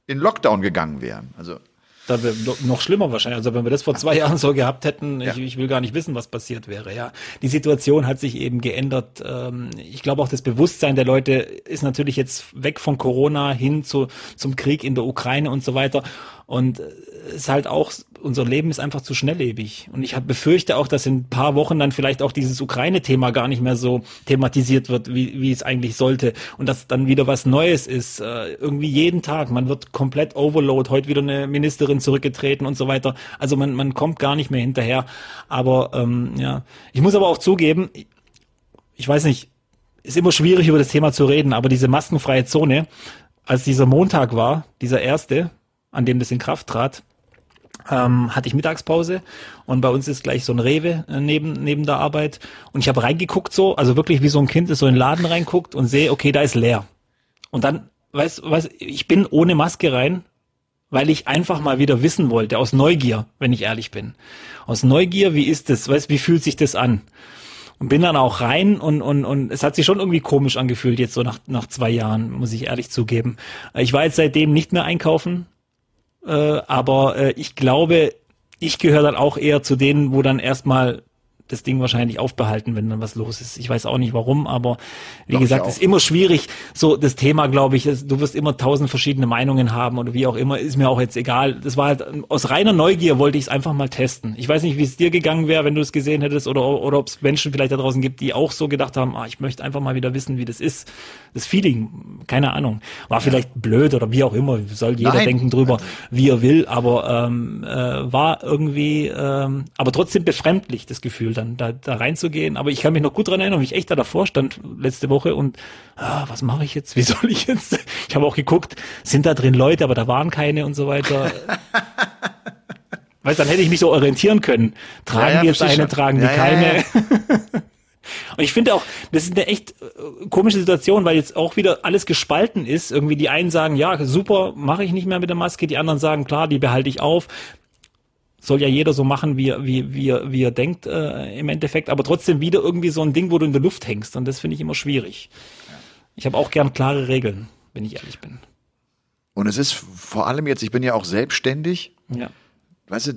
Speaker 1: in Lockdown gegangen wären. Also
Speaker 4: Da noch- schlimmer wahrscheinlich. Also wenn wir das vor zwei Jahren so gehabt hätten, ich,
Speaker 1: Ja.
Speaker 4: ich will gar nicht wissen, was passiert wäre. Ja, die Situation hat sich eben geändert. Ähm, Ich glaube auch das Bewusstsein der Leute ist natürlich jetzt weg von Corona hin zu zum Krieg in der Ukraine und so weiter. Und äh, ist halt auch, unser Leben ist einfach zu schnelllebig. Und ich hab, befürchte auch, dass in ein paar Wochen dann vielleicht auch dieses Ukraine-Thema gar nicht mehr so thematisiert wird, wie, wie es eigentlich sollte. Und dass dann wieder was Neues ist. Äh, irgendwie jeden Tag. Man wird komplett overload. Heute wieder eine Ministerin zurückgetreten und so weiter. Also man, man kommt gar nicht mehr hinterher. Aber ähm, ja, ich muss aber auch zugeben, ich weiß nicht, ist immer schwierig über das Thema zu reden, aber diese maskenfreie Zone, als dieser Montag war, dieser erste, an dem das in Kraft trat, ähm, hatte ich Mittagspause und bei uns ist gleich so ein Rewe äh, neben neben der Arbeit und ich habe reingeguckt so, also wirklich wie so ein Kind, das so in den Laden reinguckt und sehe, okay, da ist leer. Und dann, weißt du, ich bin ohne Maske rein, weil ich einfach mal wieder wissen wollte, aus Neugier, wenn ich ehrlich bin. Aus Neugier, wie ist das, weißt wie fühlt sich das an? Und bin dann auch rein und, und, und es hat sich schon irgendwie komisch angefühlt, jetzt so nach, nach zwei Jahren, muss ich ehrlich zugeben. Ich war jetzt seitdem nicht mehr einkaufen, äh, aber äh, ich glaube, ich gehöre dann auch eher zu denen, wo dann erstmal das Ding wahrscheinlich aufbehalten, wenn dann was los ist. Ich weiß auch nicht warum, aber wie
Speaker 1: Doch,
Speaker 4: gesagt, ist immer schwierig. So das Thema, glaube ich, ist, du wirst immer tausend verschiedene Meinungen haben oder wie auch immer, ist mir auch jetzt egal. Das war halt aus reiner Neugier wollte ich es einfach mal testen. Ich weiß nicht, wie es dir gegangen wäre, wenn du es gesehen hättest oder oder ob es Menschen vielleicht da draußen gibt, die auch so gedacht haben, ah, ich möchte einfach mal wieder wissen, wie das ist. Das Feeling, keine Ahnung, war vielleicht blöd oder wie auch immer. Soll jeder
Speaker 1: Nein.
Speaker 4: denken drüber, wie er will, aber ähm, äh, war irgendwie, ähm, aber trotzdem befremdlich das Gefühl dann da, da reinzugehen. Aber ich kann mich noch gut dran erinnern, wie ich echt da davor stand letzte Woche und ah, was mache ich jetzt? (laughs) Wie soll ich jetzt? Ich habe auch geguckt, sind da drin Leute, aber da waren keine und so weiter. Weißt, dann hätte ich mich so orientieren können. Tragen
Speaker 1: Ja, ja,
Speaker 4: die jetzt eine,
Speaker 1: schon.
Speaker 4: tragen die
Speaker 1: Ja,
Speaker 4: keine. (laughs) Und ich finde auch, das ist eine echt äh, komische Situation, weil jetzt auch wieder alles gespalten ist. Irgendwie die einen sagen, ja, super, mache ich nicht mehr mit der Maske. Die anderen sagen, klar, die behalte ich auf. Soll ja jeder so machen, wie, er- wie, wie, wie er denkt äh, im Endeffekt. Aber trotzdem wieder irgendwie so ein Ding, wo du in der Luft hängst. Und das finde ich immer schwierig. Ich habe auch gern klare Regeln, wenn ich ehrlich bin.
Speaker 1: Und es ist vor allem jetzt, ich bin ja auch selbstständig.
Speaker 4: Ja.
Speaker 1: Weißt du,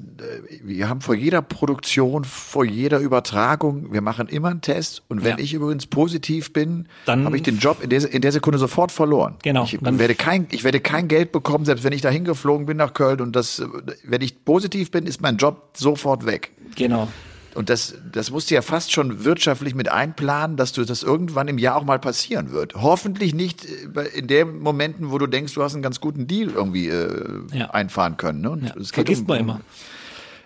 Speaker 1: wir haben vor jeder Produktion, vor jeder Übertragung, wir machen immer einen Test. Und wenn
Speaker 4: Ja.
Speaker 1: ich übrigens positiv bin,
Speaker 4: Dann-
Speaker 1: habe ich den Job in der, in der Sekunde sofort verloren.
Speaker 4: Genau,
Speaker 1: Ich
Speaker 4: dann-
Speaker 1: werde kein, ich werde kein Geld bekommen, selbst wenn ich da hingeflogen bin nach Köln. Und das, wenn ich positiv bin, ist mein Job sofort weg.
Speaker 4: Genau.
Speaker 1: Und das, das musst du ja fast schon wirtschaftlich mit einplanen, dass du das irgendwann im Jahr auch mal passieren wird. Hoffentlich nicht äh, in den Momenten, wo du denkst, du hast einen ganz guten Deal irgendwie äh,
Speaker 4: Ja.
Speaker 1: einfahren können. Ne? Und
Speaker 4: Ja,
Speaker 1: geht
Speaker 4: vergisst
Speaker 1: um-
Speaker 4: man immer.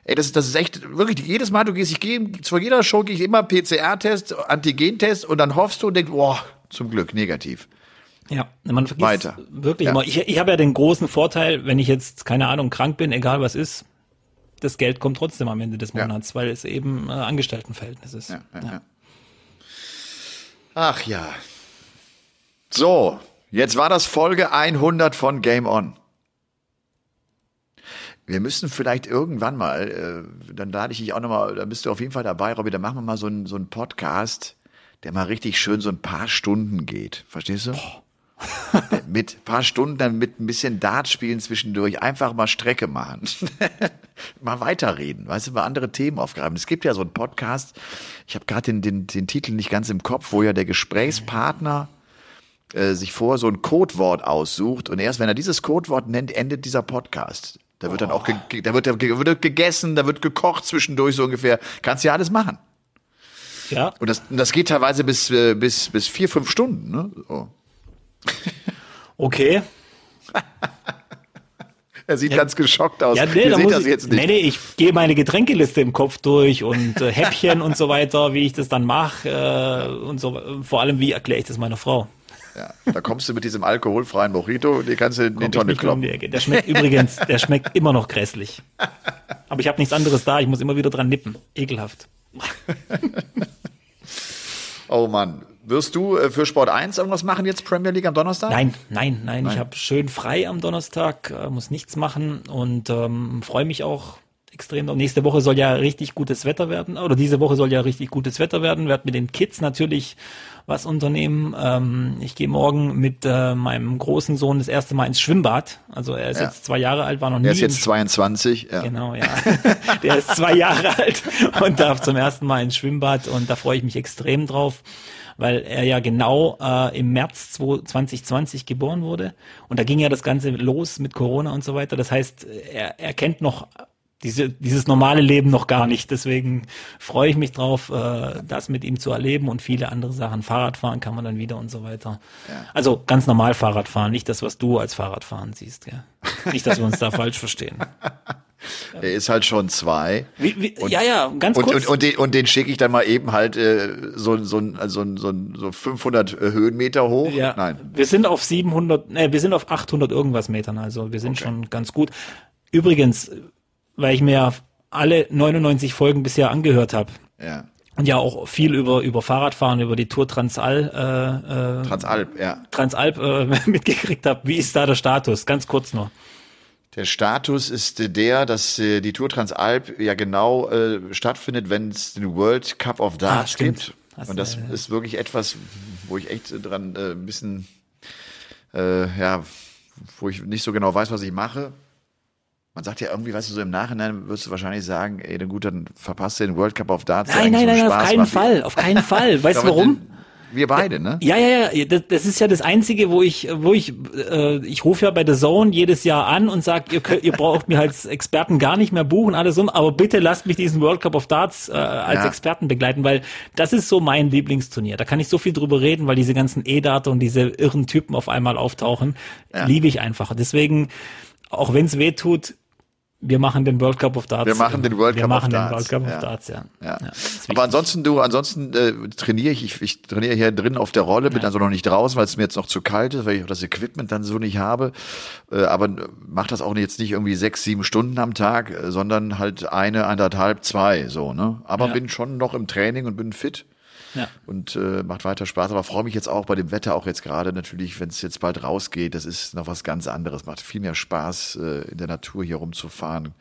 Speaker 1: Ey, das, das ist echt wirklich jedes Mal, du gehst, ich gehe vor jeder Show gehe ich immer PCR-Test, Antigen-Test und dann hoffst du und denkst, boah, zum Glück negativ.
Speaker 4: Ja, man vergisst
Speaker 1: Weiter.
Speaker 4: wirklich
Speaker 1: Ja.
Speaker 4: immer. Ich, ich habe ja den großen Vorteil, wenn ich jetzt, keine Ahnung, krank bin, egal was ist, das Geld kommt trotzdem am Ende des
Speaker 1: Ja.
Speaker 4: Monats, weil es eben äh, Angestelltenverhältnis ist.
Speaker 1: Ja, ja, ja. Ach ja. So, jetzt war das Folge 100 von Game On. Wir müssen vielleicht irgendwann mal, äh, dann lade ich dich auch nochmal, da bist du auf jeden Fall dabei, Robby, dann machen wir mal so einen, so einen Podcast, der mal richtig schön so ein paar Stunden geht. Verstehst du? (laughs) mit ein paar Stunden dann mit ein bisschen Dart spielen zwischendurch, einfach mal Strecke machen. (laughs) mal weiterreden, weißt du, mal andere Themen aufgreifen. Es gibt ja so einen Podcast, ich habe gerade den, den, den Titel nicht ganz im Kopf, wo ja der Gesprächspartner äh, sich vor so ein Codewort aussucht und erst wenn er dieses Codewort nennt, endet dieser Podcast. Da wird dann auch da wird, da wird gegessen, da wird gekocht zwischendurch so ungefähr. Kannst ja alles machen.
Speaker 4: Ja,
Speaker 1: Und das, das geht teilweise bis, äh, bis, bis vier, fünf Stunden. Ne? So. (laughs)
Speaker 4: okay. (laughs)
Speaker 1: Er sieht ganz geschockt aus.
Speaker 4: Ja, nee, da muss ich, nee, nee, ich gehe meine Getränkeliste im Kopf durch und äh, Häppchen und so weiter, wie ich das dann mache äh, und so. Vor allem, wie erkläre ich das meiner Frau?
Speaker 1: Ja, da kommst du mit diesem alkoholfreien Mojito, die kannst du in die Tonne
Speaker 4: um
Speaker 1: kloppen.
Speaker 4: Ecke. Der schmeckt übrigens, der (laughs) schmeckt immer noch grässlich. Aber ich habe nichts anderes da, ich muss immer wieder dran nippen. Ekelhaft.
Speaker 1: Oh Mann. Wirst du äh, für Sport 1 irgendwas machen jetzt Premier League am Donnerstag?
Speaker 4: Nein, nein, nein, ich habe schön frei am Donnerstag, äh, muss nichts machen und ähm, freue mich auch extrem. Und nächste Woche soll ja richtig gutes Wetter werden, oder diese Woche soll ja richtig gutes Wetter werden. Werd mit den Kids natürlich was unternehmen. Ähm, ich gehe morgen mit äh, meinem großen Sohn das erste Mal ins Schwimmbad. Also er ist
Speaker 1: Ja.
Speaker 4: jetzt zwei Jahre alt, war noch nie.
Speaker 1: Er ist jetzt 22. Ja.
Speaker 4: Genau, ja. (laughs) Der ist zwei Jahre alt und darf zum ersten Mal ins Schwimmbad und da freue ich mich extrem drauf. Weil er ja genau äh, im März 2020 geboren wurde. Und da ging ja das Ganze los mit Corona und so weiter. Das heißt, er, er kennt noch diese, dieses normale Leben noch gar nicht. Deswegen freue ich mich drauf, äh, das mit ihm zu erleben und viele andere Sachen. Fahrradfahren kann man dann wieder und so weiter.
Speaker 1: Ja.
Speaker 4: Also ganz normal Fahrradfahren, nicht das, was du als Fahrradfahren siehst. Gell? Nicht, dass wir uns da (laughs) falsch verstehen.
Speaker 1: Er ist halt schon zwei.
Speaker 4: Wie, wie, ja, ja, ganz
Speaker 1: Und,
Speaker 4: kurz.
Speaker 1: und, und den, und den schicke ich dann mal eben halt äh, so, so, so, so, so 500 Höhenmeter hoch.
Speaker 4: ja,
Speaker 1: Nein.
Speaker 4: wir sind auf 700, ne, wir sind auf 800 irgendwas Metern, also wir sind schon ganz gut. Übrigens, weil ich mir alle 99 Folgen bisher angehört habe
Speaker 1: Ja.
Speaker 4: und ja auch viel über über Fahrradfahren, über die Tour Transalp, äh, äh,
Speaker 1: Transalp, ja.
Speaker 4: Transalp äh, (laughs) mitgekriegt habe. Wie ist da der Status? Ganz kurz nur.
Speaker 1: Der Status ist äh, der, dass äh, die Tour Transalp ja genau äh, stattfindet, wenn es den World Cup of Darts
Speaker 4: Ah,
Speaker 1: gibt.
Speaker 4: Hast
Speaker 1: Und das
Speaker 4: ja.
Speaker 1: ist wirklich etwas, wo ich echt dran ein bisschen, ja, wo ich nicht so genau weiß, was ich mache. Man sagt ja irgendwie, weißt du, so im Nachhinein wirst du wahrscheinlich sagen, ey, dann gut, dann verpasst du den World Cup of Darts.
Speaker 4: Nein, nein, nein,
Speaker 1: so
Speaker 4: auf
Speaker 1: Spaß
Speaker 4: keinen
Speaker 1: macht.
Speaker 4: Fall, auf keinen (laughs) Fall. Weißt du warum?
Speaker 1: Wir beide, ne?
Speaker 4: Ja, ja, ja, das, das ist ja das Einzige, wo ich, wo ich, äh, ich rufe ja bei The Zone jedes Jahr an und sage, ihr, könnt- ihr braucht mir als Experten gar nicht mehr buchen, alles um, aber bitte lasst mich diesen World Cup of Darts äh, als
Speaker 1: Ja.
Speaker 4: Experten begleiten, weil das ist so mein Lieblingsturnier. Da kann ich so viel drüber reden, weil diese ganzen E-Data und diese irren Typen auf einmal auftauchen.
Speaker 1: Ja.
Speaker 4: Liebe ich einfach. Deswegen, auch wenn es weh tut, wir machen den World Cup of Darts.
Speaker 1: Wir machen den World
Speaker 4: wir
Speaker 1: Cup of
Speaker 4: machen den
Speaker 1: Darts,
Speaker 4: World Cup
Speaker 1: ja.
Speaker 4: of Darts, ja.
Speaker 1: Ja.
Speaker 4: wichtig.
Speaker 1: Aber ansonsten, du, ansonsten äh, trainiere ich, ich, ich trainiere hier drin auf der Rolle, bin also noch nicht draußen, weil es mir jetzt noch zu kalt ist, weil ich auch das Equipment dann so nicht habe. Äh, aber mach das auch jetzt nicht irgendwie sechs, sieben Stunden am Tag, äh, sondern halt eine, anderthalb, zwei, so, ne? Aber
Speaker 4: Ja.
Speaker 1: bin schon noch im Training und bin fit.
Speaker 4: Ja.
Speaker 1: Und äh, macht weiter Spaß, aber freue mich jetzt auch bei dem Wetter auch jetzt gerade natürlich, wenn es jetzt bald rausgeht, das ist noch was ganz anderes. Macht viel mehr Spaß, äh, in der Natur hier rumzufahren.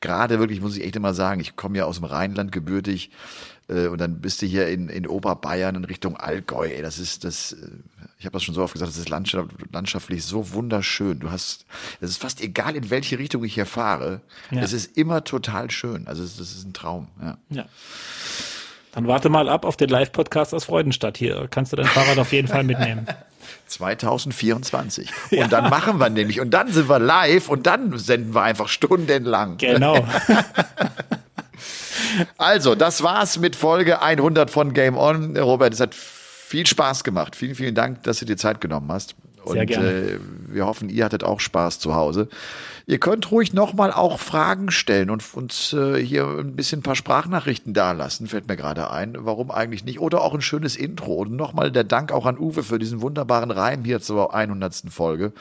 Speaker 1: Gerade wirklich, muss ich echt immer sagen, ich komme ja aus dem Rheinland gebürtig äh, und dann bist du hier in, in Oberbayern in Richtung Allgäu. Ey, das ist das, äh, ich habe das schon so oft gesagt, das ist landschaft, landschaftlich so wunderschön. Du hast, es ist fast egal, in welche Richtung ich hier fahre.
Speaker 4: Ja.
Speaker 1: Es ist immer total schön. Also es- das ist ein Traum. Ja.
Speaker 4: Ja. Dann warte mal ab auf den Live-Podcast aus Freudenstadt. Hier kannst du dein Fahrrad auf jeden Fall mitnehmen. (laughs)
Speaker 1: 2024. (laughs) Und dann machen wir nämlich, und dann sind wir live und dann senden wir einfach stundenlang.
Speaker 4: Genau. (laughs)
Speaker 1: Also, das war's mit Folge 100 von Game On. Robert, es hat viel Spaß gemacht. Vielen, vielen Dank, dass du dir Zeit genommen hast. Und. Äh, wir hoffen, ihr hattet auch Spaß zu Hause. Ihr könnt ruhig nochmal auch Fragen stellen und uns äh, hier ein bisschen ein paar Sprachnachrichten dalassen, fällt mir gerade ein. Warum eigentlich nicht? Oder auch ein schönes Intro. Und nochmal der Dank auch an Uwe für diesen wunderbaren Reim hier zur 100. Folge.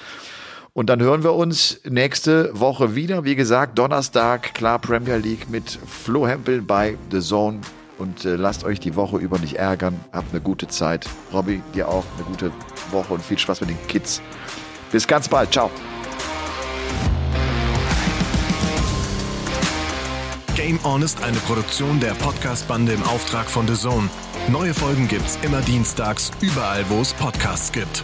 Speaker 1: Und dann hören wir uns nächste Woche wieder. Wie gesagt, Donnerstag, klar Premier League mit Flo Hempel bei The Zone. Und äh, lasst euch die Woche über nicht ärgern. Habt eine gute Zeit. Robby, dir auch eine gute Woche und viel Spaß mit den Kids. Bis ganz bald. Ciao.
Speaker 3: Game On ist eine Produktion der Podcast-Bande im Auftrag von The Zone. Neue Folgen gibt's immer dienstags, überall, wo es Podcasts gibt.